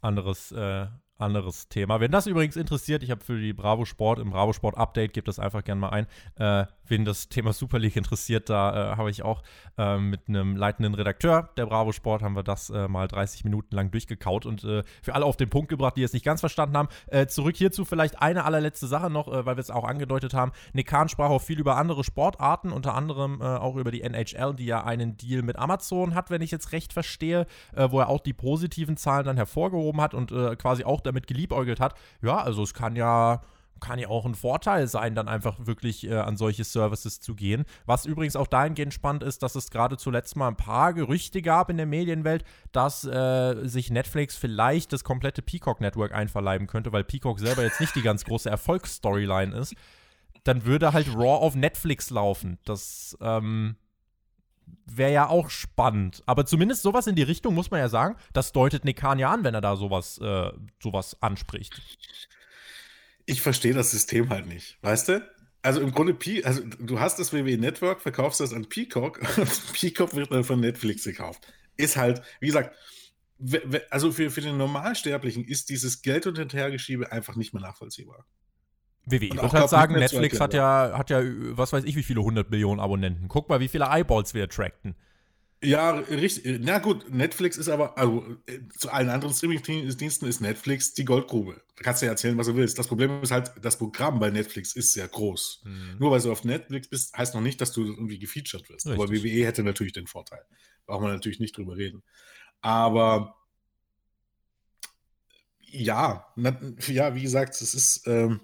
Anderes, äh, anderes Thema. Wenn das übrigens interessiert, ich habe für die Bravo Sport, im Bravo Sport Update, gebt das einfach gerne mal ein. Äh, wen das Thema Super League interessiert, da äh, habe ich auch äh, mit einem leitenden Redakteur der Bravo Sport haben wir das äh, mal 30 Minuten lang durchgekaut und äh, für alle auf den Punkt gebracht, die es nicht ganz verstanden haben. Äh, zurück hierzu vielleicht eine allerletzte Sache noch, weil wir es auch angedeutet haben. Nick Kahn sprach auch viel über andere Sportarten, unter anderem auch über die NHL, die ja einen Deal mit Amazon hat, wenn ich jetzt recht verstehe, wo er auch die positiven Zahlen dann hervorgehoben hat und quasi auch damit geliebäugelt hat. Ja, also es kann ja kann ja auch ein Vorteil sein, dann einfach wirklich äh, an solche Services zu gehen. Was übrigens auch dahingehend spannend ist, dass es gerade zuletzt mal ein paar Gerüchte gab in der Medienwelt, dass äh, sich Netflix vielleicht das komplette Peacock-Network einverleiben könnte, weil Peacock selber jetzt nicht die ganz große Erfolgsstoryline ist. Dann würde halt Raw auf Netflix laufen. Das ähm, wäre ja auch spannend. Aber zumindest sowas in die Richtung muss man ja sagen, das deutet Nick Khan ja an, wenn er da sowas, äh, sowas anspricht. Ich verstehe das System halt nicht, weißt du? Also im Grunde, also du hast das WWE Network, verkaufst das an Peacock (laughs) und Peacock wird dann von Netflix gekauft. Ist halt, wie gesagt, also für, für den Normalsterblichen ist dieses Geld und Hinterhergeschiebe einfach nicht mehr nachvollziehbar. WWE. Ich würde halt sagen, Netflix hat ja, hat ja, was weiß ich, wie viele 100 Millionen Abonnenten. Guck mal, wie viele Eyeballs wir attracten. Ja, richtig. Na gut, Netflix ist aber, also äh, zu allen anderen Streaming-Diensten ist Netflix die Goldgrube. Da kannst du ja erzählen, was du willst. Das Problem ist halt, das Programm bei Netflix ist sehr groß. Mhm. Nur weil du auf Netflix bist, heißt noch nicht, dass du irgendwie gefeatured wirst. Richtig. Aber WWE hätte natürlich den Vorteil. Braucht man natürlich nicht drüber reden. Aber ja, na, ja, wie gesagt, es ist. Ähm,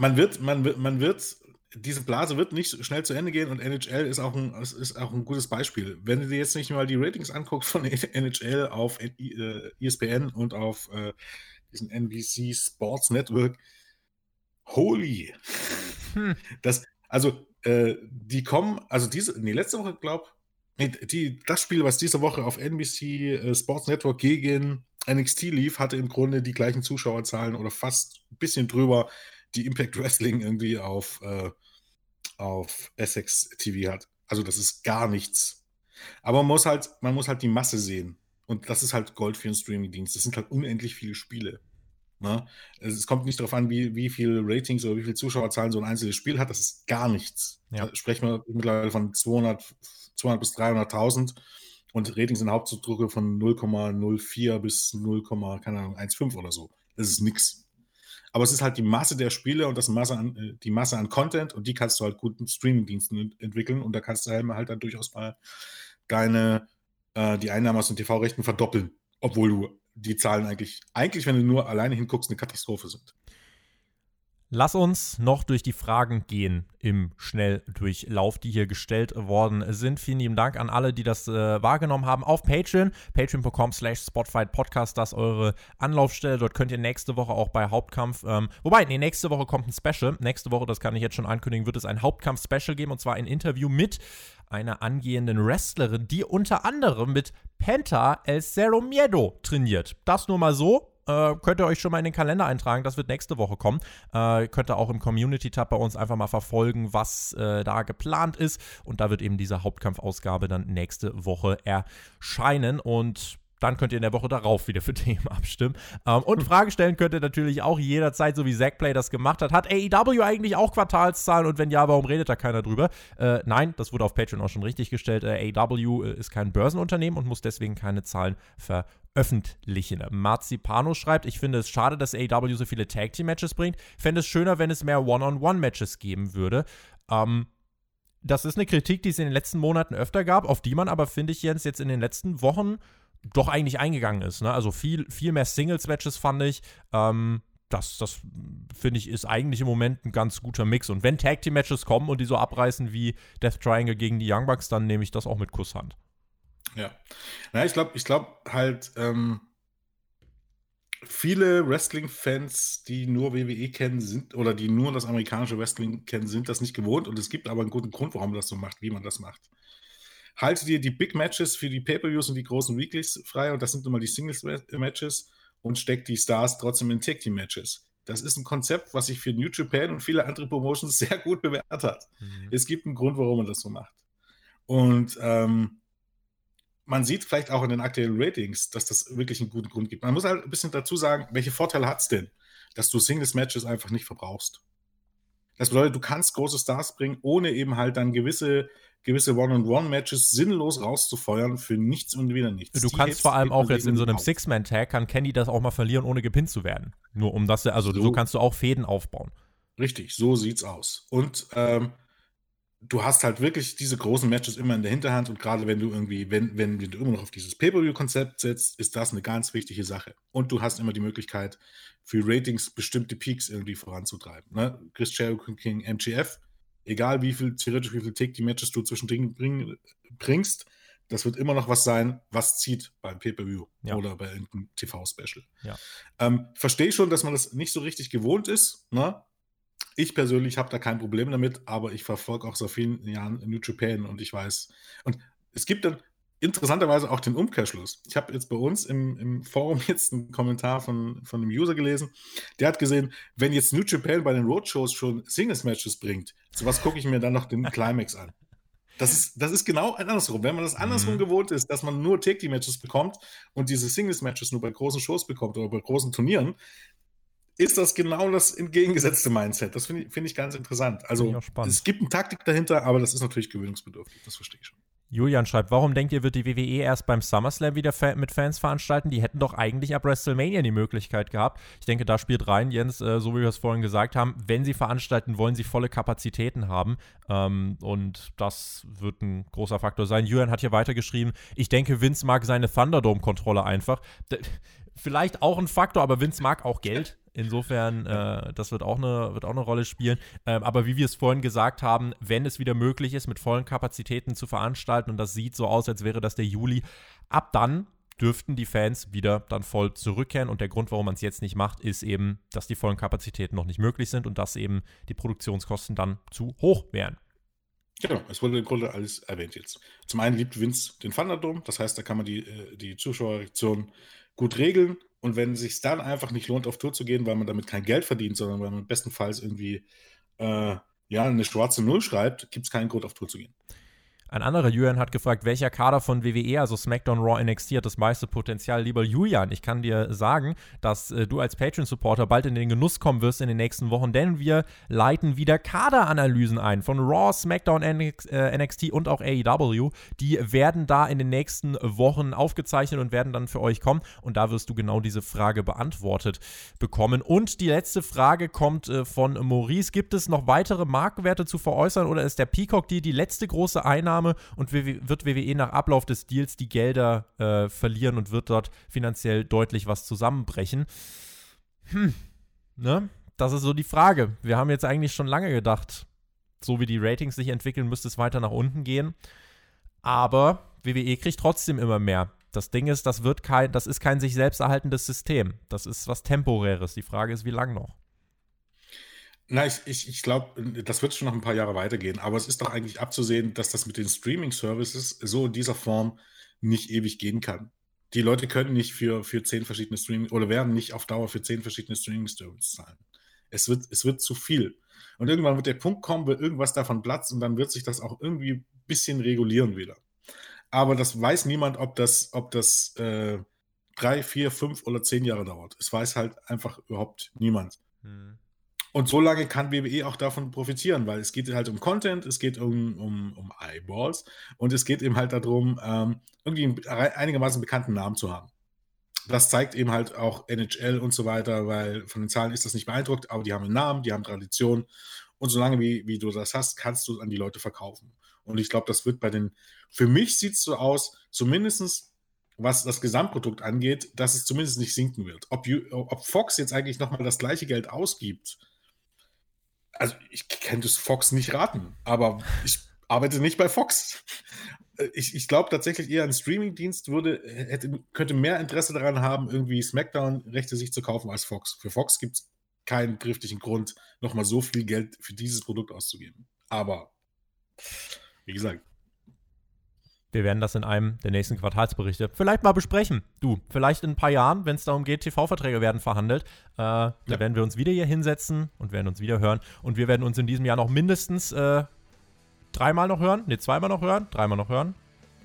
man wird, man wird, man wird, diese Blase wird nicht schnell zu Ende gehen und NHL ist auch ein, ist auch ein gutes Beispiel. Wenn du dir jetzt nicht mal die Ratings anguckst von (laughs) NHL auf ESPN äh, und auf äh, diesen NBC Sports Network, holy. Hm. Das, also, äh, die kommen, also diese, nee, letzte Woche, glaube ich, das Spiel, was diese Woche auf NBC äh, Sports Network gegen NXT lief, hatte im Grunde die gleichen Zuschauerzahlen oder fast ein bisschen drüber die Impact Wrestling irgendwie auf, äh, auf Essex TV hat. Also das ist gar nichts. Aber man muss halt, man muss halt die Masse sehen. Und das ist halt Gold für einen Streaming-Dienst. Das sind halt unendlich viele Spiele. Ne? Es kommt nicht darauf an, wie, wie viele Ratings oder wie viele Zuschauerzahlen so ein einzelnes Spiel hat. Das ist gar nichts. Ja. Da sprechen wir mittlerweile von 200, 200 bis 300.000 und Ratings sind Hauptdrucke von 0,04 bis 0,15 oder so. Das ist nichts. Aber es ist halt die Masse der Spiele und das Masse an, äh, die Masse an Content und die kannst du halt gut mit Streamingdiensten entwickeln und da kannst du halt dann durchaus mal deine, äh, die Einnahmen aus den TV-Rechten verdoppeln, obwohl du die Zahlen eigentlich, eigentlich, wenn du nur alleine hinguckst, eine Katastrophe sind. Lass uns noch durch die Fragen gehen im Schnelldurchlauf, die hier gestellt worden sind. Vielen lieben Dank an alle, die das äh, wahrgenommen haben auf Patreon. Patreon.com slash Spotfight Podcast, das ist eure Anlaufstelle. Dort könnt ihr nächste Woche auch bei Hauptkampf, ähm, wobei, nee, nächste Woche kommt ein Special. Nächste Woche, das kann ich jetzt schon ankündigen, wird es ein Hauptkampf-Special geben und zwar ein Interview mit einer angehenden Wrestlerin, die unter anderem mit Penta El Cerro Miedo trainiert. Das nur mal so. Äh, könnt ihr euch schon mal in den Kalender eintragen. Das wird nächste Woche kommen. Äh, könnt ihr auch im Community-Tab bei uns einfach mal verfolgen, was äh, da geplant ist. Und da wird eben diese Hauptkampfausgabe dann nächste Woche erscheinen. Und dann könnt ihr in der Woche darauf wieder für (laughs) Themen abstimmen. Ähm, und Fragen stellen könnt ihr natürlich auch jederzeit, so wie Zackplay das gemacht hat. Hat AEW eigentlich auch Quartalszahlen? Und wenn ja, warum redet da keiner drüber? Äh, nein, das wurde auf Patreon auch schon richtig gestellt. Äh, AEW äh, ist kein Börsenunternehmen und muss deswegen keine Zahlen veröffentlichen öffentlichen. Marzipano schreibt, ich finde es schade, dass AEW so viele Tag Team Matches bringt. Fände es schöner, wenn es mehr One-on-One-Matches geben würde. Ähm, das ist eine Kritik, die es in den letzten Monaten öfter gab, auf die man aber, finde ich, Jens, jetzt in den letzten Wochen doch eigentlich eingegangen ist. Ne? Also viel, viel mehr Singles-Matches fand ich. Ähm, das, das finde ich, ist eigentlich im Moment ein ganz guter Mix. Und wenn Tag Team Matches kommen und die so abreißen wie Death Triangle gegen die Young Bucks, dann nehme ich das auch mit Kusshand. Ja. Na, ich glaube ich glaub halt, ähm, viele Wrestling-Fans, die nur WWE kennen, sind oder die nur das amerikanische Wrestling kennen, sind das nicht gewohnt. Und es gibt aber einen guten Grund, warum man das so macht, wie man das macht. Halte dir die Big Matches für die Pay-Per-Views und die großen Weeklies frei, und das sind nun mal die Singles-Matches, und steck die Stars trotzdem in Tag-Team-Matches. Das ist ein Konzept, was sich für New Japan und viele andere Promotions (laughs) sehr gut bewährt hat. Mhm. Es gibt einen Grund, warum man das so macht. Und ähm, man sieht vielleicht auch in den aktuellen Ratings, dass das wirklich einen guten Grund gibt. Man muss halt ein bisschen dazu sagen, welche Vorteile hat es denn, dass du Singles-Matches einfach nicht verbrauchst. Das bedeutet, du kannst große Stars bringen, ohne eben halt dann gewisse, gewisse One-on-One-Matches sinnlos rauszufeuern für nichts und wieder nichts. Du Die kannst vor allem auch jetzt in so einem. Six-Man-Tag, kann Kenny das auch mal verlieren, ohne gepinnt zu werden. Nur um das, also so, So. kannst du auch Fäden aufbauen. Richtig, so sieht's aus. Und ähm, du hast halt wirklich diese großen Matches immer in der Hinterhand und gerade wenn du irgendwie, wenn, wenn du immer noch auf dieses Pay-Per-View-Konzept setzt, ist das eine ganz wichtige Sache. Und du hast immer die Möglichkeit, für Ratings bestimmte Peaks irgendwie voranzutreiben. Ne? Chris Jericho King, MGF, egal wie viel, theoretisch wie viel Tick die Matches du zwischendrin bring, bringst, das wird immer noch was sein, was zieht beim Pay-Per-View Ja. oder bei irgendeinem TV-Special. Ja. Ähm, Verstehe schon, dass man das nicht so richtig gewohnt ist. Ne? Ich persönlich habe da kein Problem damit, aber ich verfolge auch seit vielen Jahren New Japan und ich weiß. Und es gibt dann interessanterweise auch den Umkehrschluss. Ich habe jetzt bei uns im, im Forum (laughs) jetzt einen Kommentar von, von einem User gelesen, der hat gesehen, wenn jetzt New Japan bei den Roadshows schon Singles-Matches bringt, so was gucke ich mir dann noch den (laughs) Climax an. Das ist, das ist genau andersrum. Wenn man das andersrum Mhm. gewohnt ist, dass man nur Take-Matches bekommt und diese Singles-Matches nur bei großen Shows bekommt oder bei großen Turnieren, ist das genau das entgegengesetzte Mindset. Das finde ich, finde ich ganz interessant. Also es gibt eine Taktik dahinter, aber das ist natürlich gewöhnungsbedürftig. Das verstehe ich schon. Julian schreibt, warum denkt ihr, wird die WWE erst beim SummerSlam wieder mit Fans veranstalten? Die hätten doch eigentlich ab WrestleMania die Möglichkeit gehabt. Ich denke, da spielt rein, Jens, äh, so wie wir es vorhin gesagt haben, wenn sie veranstalten, wollen sie volle Kapazitäten haben. Ähm, und das wird ein großer Faktor sein. Julian hat hier weitergeschrieben, ich denke, Vince mag seine Thunderdome-Kontrolle einfach. D vielleicht auch ein Faktor, aber Vince mag auch Geld. Insofern, äh, das wird auch, eine, wird auch eine Rolle spielen. Ähm, aber wie wir es vorhin gesagt haben, wenn es wieder möglich ist, mit vollen Kapazitäten zu veranstalten, und das sieht so aus, als wäre das der Juli, ab dann dürften die Fans wieder dann voll zurückkehren. Und der Grund, warum man es jetzt nicht macht, ist eben, dass die vollen Kapazitäten noch nicht möglich sind und dass eben die Produktionskosten dann zu hoch wären. Genau, es wurde im Grunde alles erwähnt jetzt. Zum einen liebt Vince den Thunderdome, das heißt, da kann man die, äh, die Zuschauerreaktion gut regeln. Und wenn es sich dann einfach nicht lohnt, auf Tour zu gehen, weil man damit kein Geld verdient, sondern weil man bestenfalls irgendwie äh, ja, eine schwarze Null schreibt, gibt es keinen Grund, auf Tour zu gehen. Ein anderer Julian hat gefragt, welcher Kader von WWE, also SmackDown, Raw, NXT, hat das meiste Potenzial? Lieber Julian, ich kann dir sagen, dass äh, du als Patreon-Supporter bald in den Genuss kommen wirst in den nächsten Wochen, denn wir leiten wieder Kaderanalysen ein von Raw, SmackDown, NX, äh, NXT und auch AEW. Die werden da in den nächsten Wochen aufgezeichnet und werden dann für euch kommen. Und da wirst du genau diese Frage beantwortet bekommen. Und die letzte Frage kommt äh, von Maurice. Gibt es noch weitere Marktwerte zu veräußern oder ist der Peacock die, die letzte große Einnahme und WW wird WWE nach Ablauf des Deals die Gelder äh, verlieren und wird dort finanziell deutlich was zusammenbrechen? Hm, ne? Das ist so die Frage. Wir haben jetzt eigentlich schon lange gedacht, so wie die Ratings sich entwickeln, müsste es weiter nach unten gehen. Aber WWE kriegt trotzdem immer mehr. Das Ding ist, das wird kein, das ist kein sich selbst erhaltendes System. Das ist was Temporäres. Die Frage ist, wie lang noch? Na, ich, ich, ich glaube, das wird schon noch ein paar Jahre weitergehen, aber es ist doch eigentlich abzusehen, dass das mit den Streaming-Services so in dieser Form nicht ewig gehen kann. Die Leute können nicht für, für zehn verschiedene Streaming oder werden nicht auf Dauer für zehn verschiedene Streaming-Services zahlen. Es wird, es wird zu viel. Und irgendwann wird der Punkt kommen, wo irgendwas davon platzt und dann wird sich das auch irgendwie ein bisschen regulieren wieder. Aber das weiß niemand, ob das, ob das äh, drei, vier, fünf oder zehn Jahre dauert. Es weiß halt einfach überhaupt niemand. Hm. Und so lange kann WWE auch davon profitieren, weil es geht halt um Content, es geht um, um, um Eyeballs und es geht eben halt darum, ähm, irgendwie einen einigermaßen bekannten Namen zu haben. Das zeigt eben halt auch NHL und so weiter, weil von den Zahlen ist das nicht beeindruckt, aber die haben einen Namen, die haben Tradition und solange wie, wie du das hast, kannst du es an die Leute verkaufen. Und ich glaube, das wird bei den, für mich sieht es so aus, zumindestens was das Gesamtprodukt angeht, dass es zumindest nicht sinken wird. Ob, ob Fox jetzt eigentlich nochmal das gleiche Geld ausgibt, also ich könnte es Fox nicht raten, aber ich arbeite nicht bei Fox. Ich, ich glaube tatsächlich eher ein Streamingdienst würde, hätte, könnte mehr Interesse daran haben, irgendwie SmackDown-Rechte sich zu kaufen als Fox. Für Fox gibt es keinen triftigen Grund, nochmal so viel Geld für dieses Produkt auszugeben. Aber, wie gesagt, wir werden das in einem der nächsten Quartalsberichte vielleicht mal besprechen. Du, vielleicht in ein paar Jahren, wenn es darum geht, TV-Verträge werden verhandelt. Äh, ja. Da werden wir uns wieder hier hinsetzen und werden uns wieder hören. Und wir werden uns in diesem Jahr noch mindestens äh, dreimal noch hören. Ne, zweimal noch hören. Dreimal noch hören.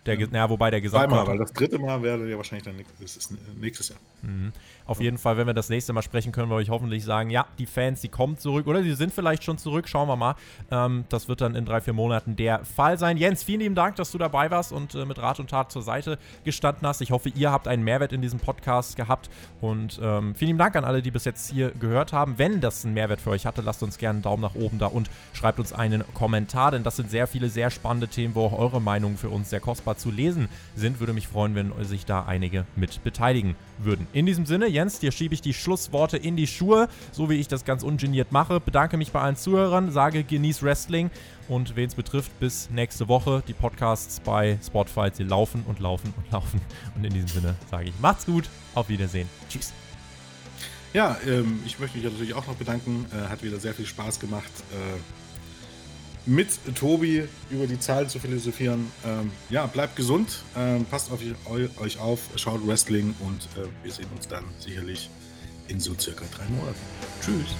Der, ja. ja wobei der Gesamtkonto. weil das dritte Mal wäre ja wahrscheinlich dann nächstes, nächstes Jahr. Mhm. Auf jeden Fall, wenn wir das nächste Mal sprechen, können wir euch hoffentlich sagen, ja, die Fans, die kommen zurück oder sie sind vielleicht schon zurück. Schauen wir mal. Ähm, das wird dann in drei, vier Monaten der Fall sein. Jens, vielen lieben Dank, dass du dabei warst und äh, mit Rat und Tat zur Seite gestanden hast. Ich hoffe, ihr habt einen Mehrwert in diesem Podcast gehabt und ähm, vielen lieben Dank an alle, die bis jetzt hier gehört haben. Wenn das einen Mehrwert für euch hatte, lasst uns gerne einen Daumen nach oben da und schreibt uns einen Kommentar, denn das sind sehr viele sehr spannende Themen, wo auch eure Meinungen für uns sehr kostbar zu lesen sind. Würde mich freuen, wenn sich da einige mit beteiligen würden. In diesem Sinne, Jens, dir schiebe ich die Schlussworte in die Schuhe, so wie ich das ganz ungeniert mache. Bedanke mich bei allen Zuhörern, sage genieß Wrestling und wen es betrifft, bis nächste Woche. Die Podcasts bei Spotify, sie laufen und laufen und laufen. Und in diesem Sinne sage ich, macht's gut, auf Wiedersehen. Tschüss. Ja, ähm, ich möchte mich natürlich auch noch bedanken. Äh, hat wieder sehr viel Spaß gemacht. Äh, mit Tobi über die Zahlen zu philosophieren. Ähm, ja, bleibt gesund, ähm, passt auf euch auf, schaut Wrestling und äh, wir sehen uns dann sicherlich in so circa drei Monaten. Tschüss.